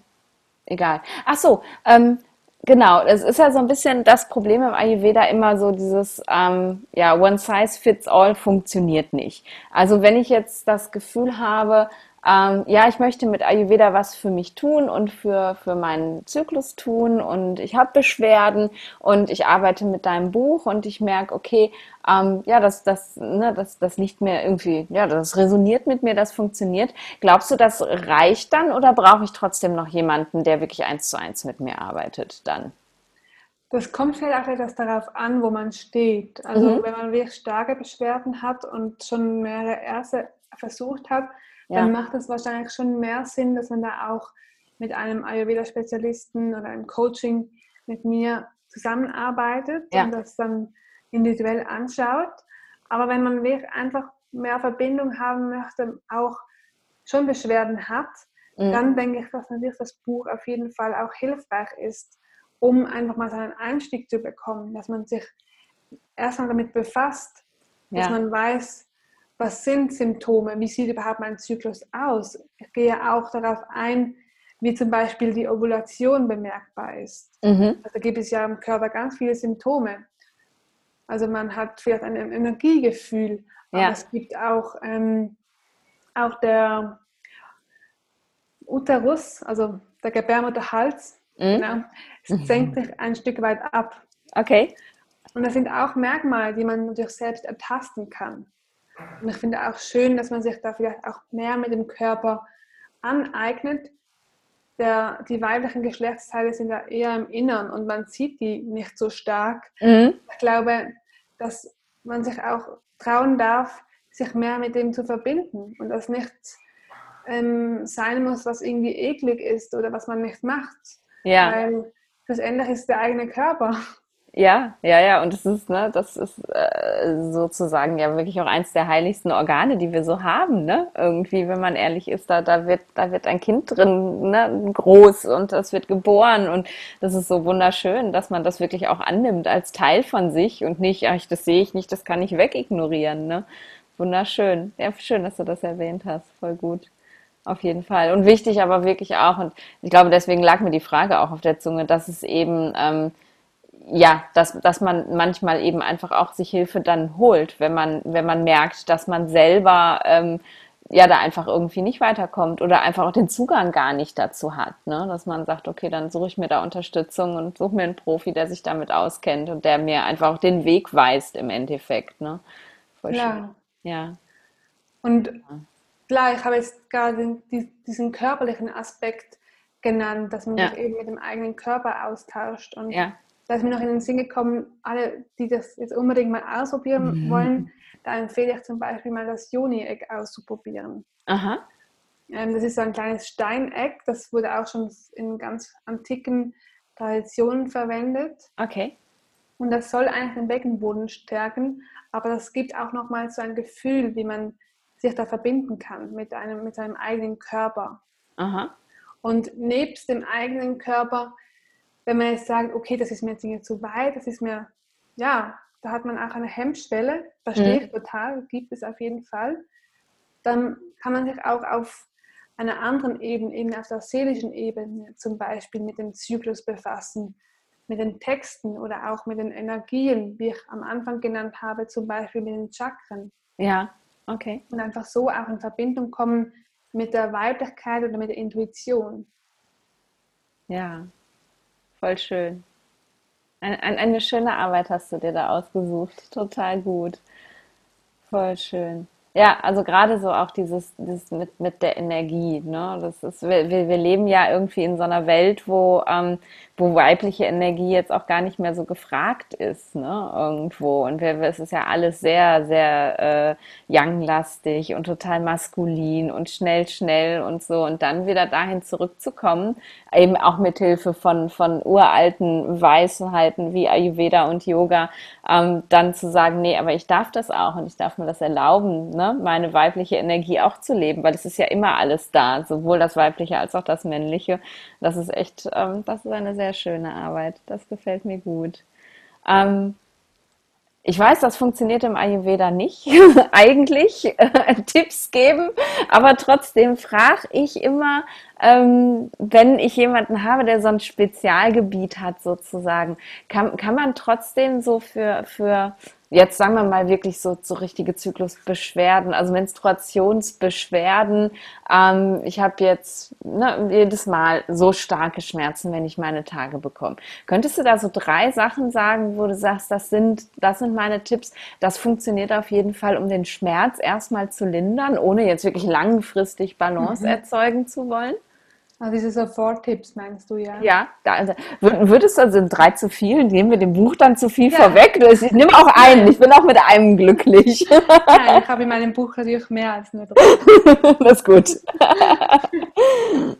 egal. Ach so, ähm, genau. Es ist ja so ein bisschen das Problem im Ayurveda immer so dieses, ähm, ja, one size fits all funktioniert nicht. Also wenn ich jetzt das Gefühl habe, ähm, ja, ich möchte mit Ayurveda was für mich tun und für, für meinen Zyklus tun und ich habe Beschwerden und ich arbeite mit deinem Buch und ich merke, okay, ähm, ja, das, das, ne, das, das liegt mir irgendwie, ja, das resoniert mit mir, das funktioniert. Glaubst du, das reicht dann oder brauche ich trotzdem noch jemanden, der wirklich eins zu eins mit mir arbeitet dann? Das kommt vielleicht auch etwas darauf an, wo man steht. Also Mhm. wenn man wirklich starke Beschwerden hat und schon mehrere Ärzte versucht hat, Ja. dann macht es wahrscheinlich schon mehr Sinn, dass man da auch mit einem Ayurveda-Spezialisten oder einem Coaching mit mir zusammenarbeitet Ja. und das dann individuell anschaut. Aber wenn man wirklich einfach mehr Verbindung haben möchte, auch schon Beschwerden hat, Mhm. dann denke ich, dass natürlich das Buch auf jeden Fall auch hilfreich ist, um einfach mal so einen Einstieg zu bekommen, dass man sich erstmal damit befasst, dass Ja. man weiß, was sind Symptome, wie sieht überhaupt mein Zyklus aus. Ich gehe auch darauf ein, wie zum Beispiel die Ovulation bemerkbar ist. Mhm. Also gibt es ja im Körper ganz viele Symptome. Also man hat vielleicht ein Energiegefühl, aber Ja. es gibt auch, ähm, auch der Uterus, also der Gebärmutterhals, Mhm. genau, es senkt sich ein Stück weit ab. Okay. Und das sind auch Merkmale, die man natürlich selbst ertasten kann. Und ich finde auch schön, dass man sich da vielleicht auch mehr mit dem Körper aneignet. Der, die weiblichen Geschlechtsteile sind ja eher im Innern und man sieht die nicht so stark. Mhm. Ich glaube, dass man sich auch trauen darf, sich mehr mit dem zu verbinden und das nicht ähm, sein muss, was irgendwie eklig ist oder was man nicht macht. Ja. Weil schlussendlich ist der eigene Körper. Ja, ja, ja, und das ist, ne, das ist äh, sozusagen ja wirklich auch eins der heiligsten Organe, die wir so haben, ne? Irgendwie, wenn man ehrlich ist, da, da wird, da wird ein Kind drin, ne, groß und das wird geboren und das ist so wunderschön, dass man das wirklich auch annimmt als Teil von sich und nicht, ach, das sehe ich nicht, das kann ich wegignorieren, ne? Wunderschön. Ja, schön, dass du das erwähnt hast. Voll gut. Auf jeden Fall. Und wichtig aber wirklich auch, und ich glaube, deswegen lag mir die Frage auch auf der Zunge, dass es eben, ähm, ja, dass, dass man manchmal eben einfach auch sich Hilfe dann holt, wenn man, wenn man merkt, dass man selber ähm, ja da einfach irgendwie nicht weiterkommt oder einfach auch den Zugang gar nicht dazu hat. Ne? Dass man sagt, okay, dann suche ich mir da Unterstützung und suche mir einen Profi, der sich damit auskennt und der mir einfach auch den Weg weist im Endeffekt. Ne? Voll ja. Schön. Ja. Und ja. klar, ich habe jetzt gerade diesen körperlichen Aspekt genannt, dass man ja. sich eben mit dem eigenen Körper austauscht und ja da ist mir noch in den Sinn gekommen, alle, die das jetzt unbedingt mal ausprobieren mhm. wollen, da empfehle ich zum Beispiel mal das Joni-Egg auszuprobieren. Aha. Ähm, das ist so ein kleines Steineck, das wurde auch schon in ganz antiken Traditionen verwendet. Okay. Und das soll eigentlich den Beckenboden stärken, aber das gibt auch nochmal so ein Gefühl, wie man sich da verbinden kann mit, einem, mit seinem eigenen Körper. Aha. Und nebst dem eigenen Körper wenn man jetzt sagt, okay, das ist mir jetzt zu weit, das ist mir, ja, da hat man auch eine Hemmschwelle, verstehe mhm. ich total, gibt es auf jeden Fall, dann kann man sich auch auf einer anderen Ebene, eben auf der seelischen Ebene zum Beispiel mit dem Zyklus befassen, mit den Texten oder auch mit den Energien, wie ich am Anfang genannt habe, zum Beispiel mit den Chakren. Ja, okay. Und einfach so auch in Verbindung kommen mit der Weiblichkeit oder mit der Intuition. Ja, Voll schön. Ein, ein, eine schöne Arbeit hast du dir da ausgesucht. Total gut. Voll schön. Ja, also gerade so auch dieses, dieses mit, mit der Energie. Ne? Das ist, wir, wir leben ja irgendwie in so einer Welt, wo, ähm, wo weibliche Energie jetzt auch gar nicht mehr so gefragt ist, ne? Irgendwo. Und wir, es ist ja alles sehr, sehr äh, young-lastig und total maskulin und schnell, schnell und so. Und dann wieder dahin zurückzukommen, eben auch mit Hilfe von, von uralten Weisheiten wie Ayurveda und Yoga, ähm, dann zu sagen, nee, aber ich darf das auch und ich darf mir das erlauben, ne? Meine weibliche Energie auch zu leben, weil es ist ja immer alles da, sowohl das weibliche als auch das männliche. Das ist echt, ähm, das ist eine sehr schöne Arbeit. Das gefällt mir gut. Ähm, ich weiß, das funktioniert im Ayurveda nicht, eigentlich äh, Tipps geben, aber trotzdem frage ich immer, ähm, wenn ich jemanden habe, der so ein Spezialgebiet hat sozusagen, kann, kann man trotzdem so für, für jetzt sagen wir mal wirklich so, so richtige Zyklusbeschwerden, also Menstruationsbeschwerden. Ähm, ich habe jetzt ne, jedes Mal so starke Schmerzen, wenn ich meine Tage bekomme. Könntest du da so drei Sachen sagen, wo du sagst, das sind, das sind meine Tipps, das funktioniert auf jeden Fall, um den Schmerz erstmal zu lindern, ohne jetzt wirklich langfristig Balance mhm. erzeugen zu wollen? Also diese Soforttipps meinst du, ja? Ja, da, also, würdest du, also drei zu viel, nehmen wir dem Buch dann zu viel ja. vorweg? Ich nehme auch einen, ich bin auch mit einem glücklich. Nein, ich habe in meinem Buch natürlich mehr als nur drei. das ist gut.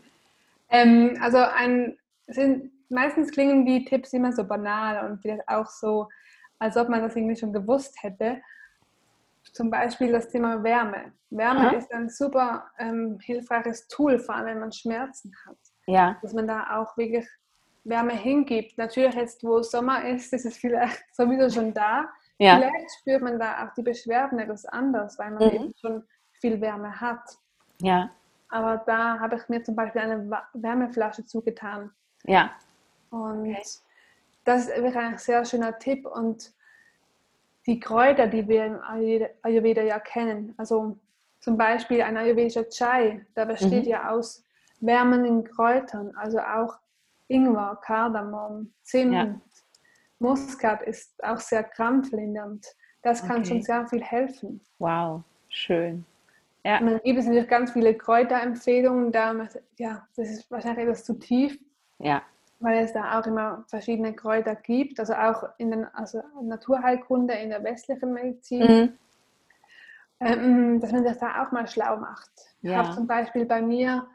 ähm, also ein, sind, meistens klingen die Tipps immer so banal und vielleicht auch so, als ob man das irgendwie schon gewusst hätte zum Beispiel das Thema Wärme. Wärme Aha. ist ein super ähm, hilfreiches Tool, vor allem wenn man Schmerzen hat. Ja. Dass man da auch wirklich Wärme hingibt. Natürlich jetzt, wo Sommer ist, ist es vielleicht sowieso schon da. Ja. Vielleicht spürt man da auch die Beschwerden etwas anders, weil man mhm. eben schon viel Wärme hat. Ja. Aber da habe ich mir zum Beispiel eine Wärmeflasche zugetan. Ja. Und okay. das wirklich ein sehr schöner Tipp und die Kräuter, die wir im Ayurveda ja kennen. Also zum Beispiel ein ayurvedischer Chai, der besteht mhm. ja aus wärmenden Kräutern, also auch Ingwer, Kardamom, Zimt, ja. Muskat ist auch sehr krampflindernd. Das kann okay. schon sehr viel helfen. Wow, schön. Ja. Und dann gibt es natürlich ganz viele Kräuterempfehlungen. Da, ja, das ist wahrscheinlich etwas zu tief. Ja weil es da auch immer verschiedene Kräuter gibt, also auch in den also Naturheilkunde, in der westlichen Medizin, mhm. ähm, dass man sich da auch mal schlau macht. Ja. Ich habe zum Beispiel bei mir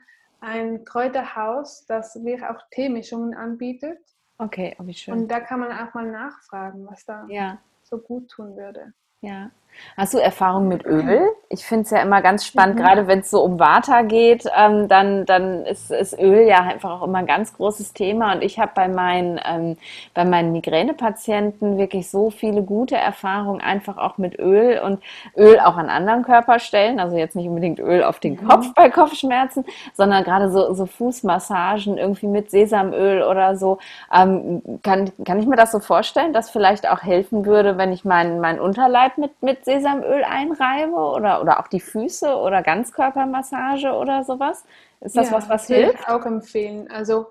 ein Kräuterhaus, das wirklich auch Teemischungen anbietet. Okay, oh, wie schön. Und da kann man auch mal nachfragen, was da Ja, so gut tun würde. ja. Hast du Erfahrung mit Öl? Ich finde es ja immer ganz spannend, Mhm. gerade wenn es so um Vata geht, ähm, dann, dann ist, ist Öl ja einfach auch immer ein ganz großes Thema. Und ich habe bei meinen, ähm, bei meinen Migränepatienten wirklich so viele gute Erfahrungen einfach auch mit Öl und Öl auch an anderen Körperstellen. Also jetzt nicht unbedingt Öl auf den Kopf bei Kopfschmerzen, sondern gerade so, so Fußmassagen irgendwie mit Sesamöl oder so. Ähm, kann, kann ich mir das so vorstellen, dass vielleicht auch helfen würde, wenn ich meinen meinen Unterleib mit, mit Sesamöl einreibe oder, oder auch die Füße oder Ganzkörpermassage oder sowas? Ist das Ja, was, was hilft? ich auch empfehlen. Also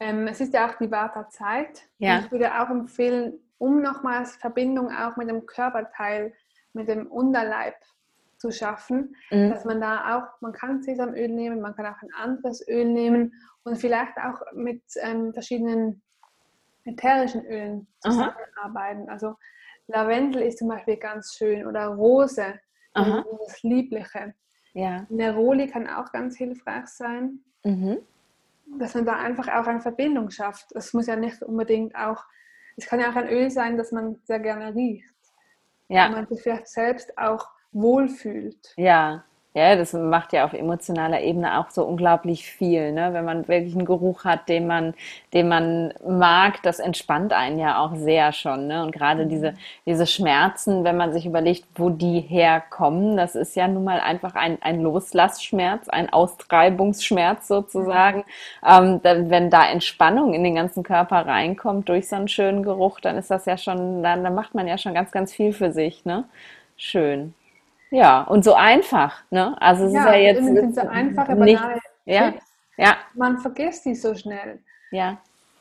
ähm, es ist ja auch die Vata-Zeit. Ja. Ich würde auch empfehlen, um nochmals Verbindung auch mit dem Körperteil, mit dem Unterleib zu schaffen, Mhm. dass man da auch, man kann Sesamöl nehmen, man kann auch ein anderes Öl nehmen und vielleicht auch mit ähm, verschiedenen ätherischen Ölen Aha. zusammenarbeiten. Also Lavendel ist zum Beispiel ganz schön oder Rose, Aha. das Liebliche. Ja. Neroli kann auch ganz hilfreich sein Mhm. dass man da einfach auch eine Verbindung schafft. Es muss ja nicht unbedingt auch, es kann ja auch ein Öl sein, das man sehr gerne riecht, Ja. man sich vielleicht selbst auch wohlfühlt. Ja, ja, das macht ja auf emotionaler Ebene auch so unglaublich viel, ne? Wenn man wirklich einen Geruch hat, den man, den man mag, das entspannt einen ja auch sehr schon, ne? Und gerade diese, diese Schmerzen, wenn man sich überlegt, wo die herkommen, das ist ja nun mal einfach ein, ein Loslassschmerz, ein Austreibungsschmerz sozusagen. Ähm, dann, wenn da Entspannung in den ganzen Körper reinkommt durch so einen schönen Geruch, dann ist das ja schon, dann, dann macht man ja schon ganz, ganz viel für sich, ne? Schön. Ja, und so einfach, ne? Also es ist ja jetzt eben sind so einfache, nicht, banale ja, Tipps. ja, Man vergisst die so schnell. ja,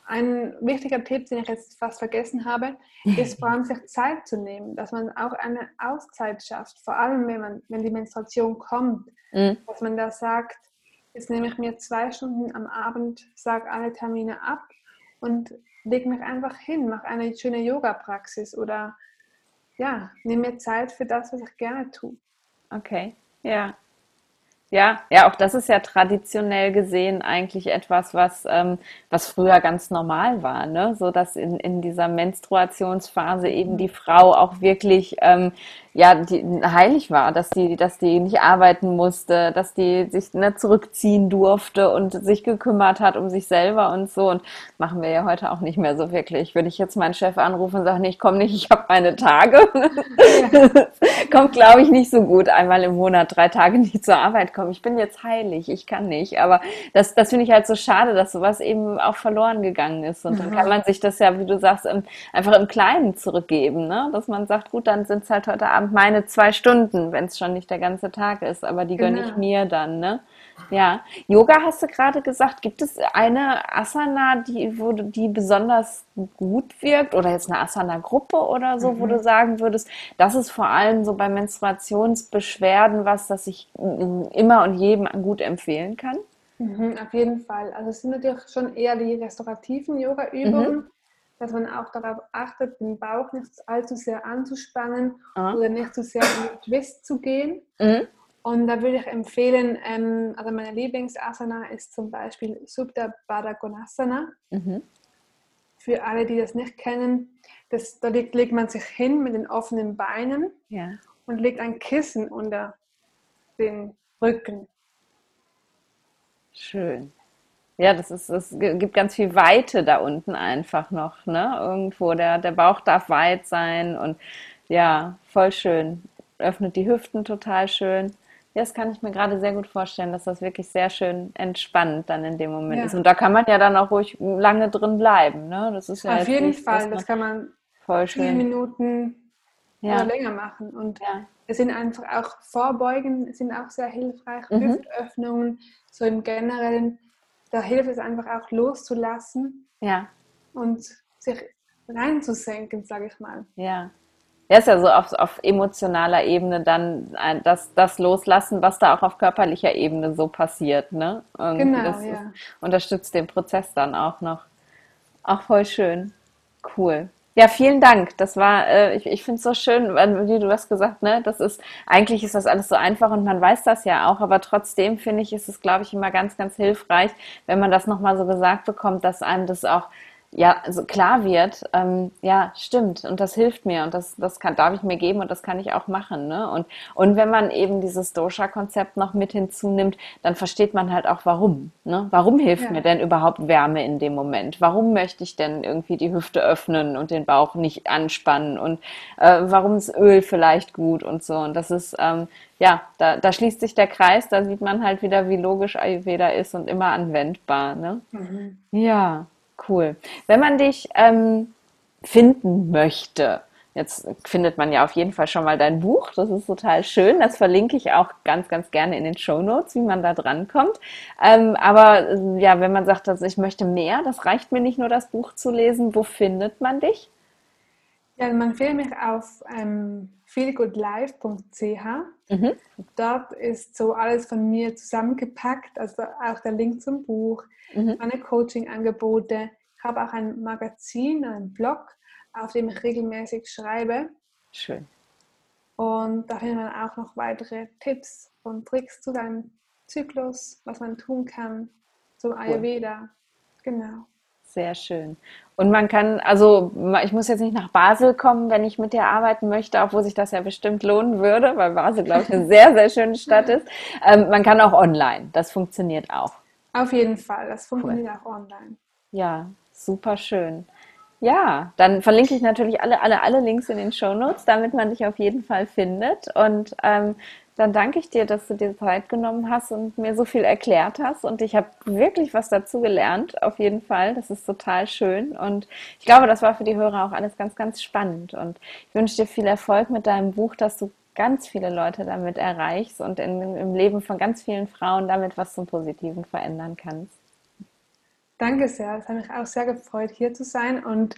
Ein wichtiger Tipp, den ich jetzt fast vergessen habe, ist vor allem sich Zeit zu nehmen, dass man auch eine Auszeit schafft, vor allem wenn, man, wenn die Menstruation kommt, mm, dass man da sagt, jetzt nehme ich mir zwei Stunden am Abend, sage alle Termine ab und lege mich einfach hin, mache eine schöne Yoga-Praxis oder ja, nehme mir Zeit für das, was ich gerne tue. okay, ja. Ja, ja, auch das ist ja traditionell gesehen eigentlich etwas, was, ähm, was früher ganz normal war, ne? So dass in, in dieser Menstruationsphase eben die Frau auch wirklich ähm, ja, die heilig war, dass die, dass die nicht arbeiten musste, dass die sich ne, zurückziehen durfte und sich gekümmert hat um sich selber und so. Und machen wir ja heute auch nicht mehr so wirklich. Wenn ich jetzt meinen Chef anrufe und sage, nee, ich komme nicht, ich habe meine Tage, kommt, glaube ich, nicht so gut, einmal im Monat drei Tage nicht zur Arbeit kommen. Ich bin jetzt heilig, ich kann nicht. Aber das, das finde ich halt so schade, dass sowas eben auch verloren gegangen ist. Und dann kann man sich das ja, wie du sagst, im, einfach im Kleinen zurückgeben, ne? dass man sagt, gut, dann sind es halt heute Abend meine zwei Stunden, wenn es schon nicht der ganze Tag ist, aber die gönne ich Genau. mir dann. Ne? Ja, Yoga hast du gerade gesagt. Gibt es eine Asana, die, wo du, die besonders gut wirkt oder jetzt eine Asana-Gruppe oder so, wo du sagen würdest, das ist vor allem so bei Menstruationsbeschwerden was, das ich mm, immer und jedem gut empfehlen kann? Mhm, auf jeden Fall. Also es sind natürlich schon eher die restaurativen Yoga-Übungen, dass man auch darauf achtet, den Bauch nicht allzu sehr anzuspannen Ah. oder nicht zu sehr in den Twist zu gehen. Mhm. Und da würde ich empfehlen, ähm, also meine Lieblingsasana ist zum Beispiel Subdha Baddha Konasana. Mhm. Für alle, die das nicht kennen, das, da legt, legt man sich hin mit den offenen Beinen Ja. und legt ein Kissen unter den Rücken. Schön. Ja, das ist, es gibt ganz viel Weite da unten einfach noch, ne? Irgendwo, der, der Bauch darf weit sein und ja, voll schön. Öffnet die Hüften total schön. Ja, das kann ich mir gerade sehr gut vorstellen, dass das wirklich sehr schön entspannt dann in dem Moment Ja. ist. Und da kann man ja dann auch ruhig lange drin bleiben, ne? Das ist ja Auf jeden nicht, Fall, das kann man voll vier schön. Minuten Ja, oder länger machen. Und ja, es sind einfach auch Vorbeugen, sind auch sehr hilfreich. Mhm. Hüftöffnungen, so im Generellen. Da hilft es einfach auch loszulassen ja, und sich reinzusenken, sage ich mal. ja. Ja, ist ja so auf, auf emotionaler Ebene dann ein- das, das Loslassen, was da auch auf körperlicher Ebene so passiert, ne? Irgendwie Genau, das ja. ist, unterstützt den Prozess dann auch noch. Auch voll schön. Cool. Ja, vielen Dank. Das war, äh, ich, ich finde es so schön, wie du hast gesagt, ne, das ist, eigentlich ist das alles so einfach und man weiß das ja auch, aber trotzdem finde ich, ist es, glaube ich, immer ganz, ganz hilfreich, wenn man das nochmal so gesagt bekommt, dass einem das auch ja, also klar wird, ähm, ja, stimmt und das hilft mir und das, das kann, darf ich mir geben und das kann ich auch machen. Ne? Und, und wenn man eben dieses Dosha-Konzept noch mit hinzunimmt, dann versteht man halt auch warum. Ne? Warum hilft ja. mir denn überhaupt Wärme in dem Moment? Warum möchte ich denn irgendwie die Hüfte öffnen und den Bauch nicht anspannen? Und äh, warum ist Öl vielleicht gut und so? Und das ist, ähm, ja, da, da schließt sich der Kreis, da sieht man halt wieder, wie logisch Ayurveda ist und immer anwendbar. Ne? Mhm. Ja. Cool. Wenn man dich ähm, finden möchte, jetzt findet man ja auf jeden Fall schon mal dein Buch. Das ist total schön. Das verlinke ich auch ganz, ganz gerne in den Show Notes, wie man da drankommt. Ähm, aber ja, wenn man sagt, dass ich möchte mehr, das reicht mir nicht nur das Buch zu lesen. Wo findet man dich? Ja, man findet mich auf ähm, feelgoodlife.ch. Mhm. Dort ist so alles von mir zusammengepackt, also auch der Link zum Buch, mhm. meine Coaching-Angebote. Ich habe auch ein Magazin, einen Blog, auf dem ich regelmäßig schreibe. Schön. Und da findet man auch noch weitere Tipps und Tricks zu deinem Zyklus, was man tun kann, zum Ayurveda. Genau. Sehr schön. Und man kann, also ich muss jetzt nicht nach Basel kommen, wenn ich mit dir arbeiten möchte, obwohl sich das ja bestimmt lohnen würde, weil Basel, glaube ich, eine sehr, sehr schöne Stadt ist. Ähm, man kann auch online, das funktioniert auch. Auf jeden Fall, das funktioniert cool. auch online. Ja, super schön. Ja, dann verlinke ich natürlich alle, alle, alle Links in den Show Notes, damit man dich auf jeden Fall findet. Und ähm, dann danke ich dir, dass du dir Zeit genommen hast und mir so viel erklärt hast. Und ich habe wirklich was dazu gelernt, auf jeden Fall. Das ist total schön. Und ich glaube, das war für die Hörer auch alles ganz, ganz spannend. Und ich wünsche dir viel Erfolg mit deinem Buch, dass du ganz viele Leute damit erreichst und in, im Leben von ganz vielen Frauen damit was zum Positiven verändern kannst. Danke sehr. Es hat mich auch sehr gefreut, hier zu sein. Und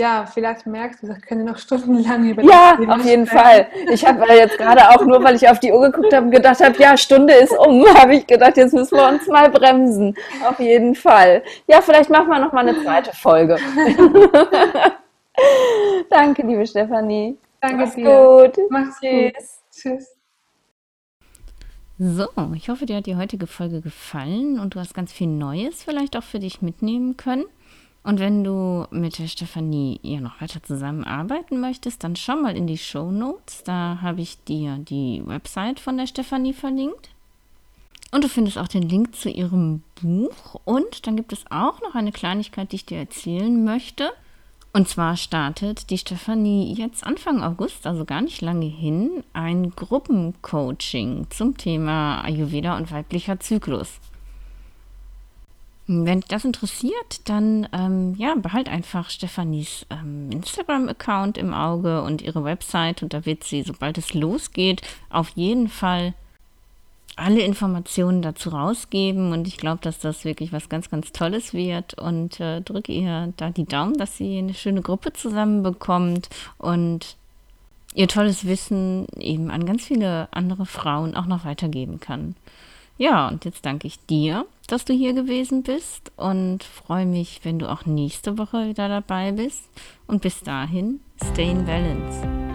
ja, vielleicht merkst du, ich könnte noch stundenlang über Ja, das auf jeden sprechen. Fall. Ich habe jetzt gerade auch nur, weil ich auf die Uhr geguckt habe, gedacht habe, ja, Stunde ist um, habe ich gedacht, jetzt müssen wir uns mal bremsen. Auf jeden Fall. Ja, vielleicht machen wir noch mal eine zweite Folge. Danke, liebe Stefanie. Danke Mach's dir. gut. Mach's Tschüss. gut. Tschüss. So, ich hoffe, dir hat die heutige Folge gefallen und du hast ganz viel Neues vielleicht auch für dich mitnehmen können. Und wenn du mit der Stefanie ja noch weiter zusammenarbeiten möchtest, dann schau mal in die Show Notes. Da habe ich dir die Website von der Stefanie verlinkt. Und du findest auch den Link zu ihrem Buch. Und dann gibt es auch noch eine Kleinigkeit, die ich dir erzählen möchte. Und zwar startet die Stefanie jetzt Anfang August, also gar nicht lange hin, ein Gruppencoaching zum Thema Ayurveda und weiblicher Zyklus. Wenn dich das interessiert, dann ähm, ja, behalt einfach Stefanis ähm, Instagram-Account im Auge und ihre Website und da wird sie, sobald es losgeht, auf jeden Fall alle Informationen dazu rausgeben und ich glaube, dass das wirklich was ganz, ganz Tolles wird und äh, drücke ihr da die Daumen, dass sie eine schöne Gruppe zusammenbekommt und ihr tolles Wissen eben an ganz viele andere Frauen auch noch weitergeben kann. Ja, und jetzt danke ich dir, dass du hier gewesen bist und freue mich, wenn du auch nächste Woche wieder dabei bist. Und bis dahin, stay in balance.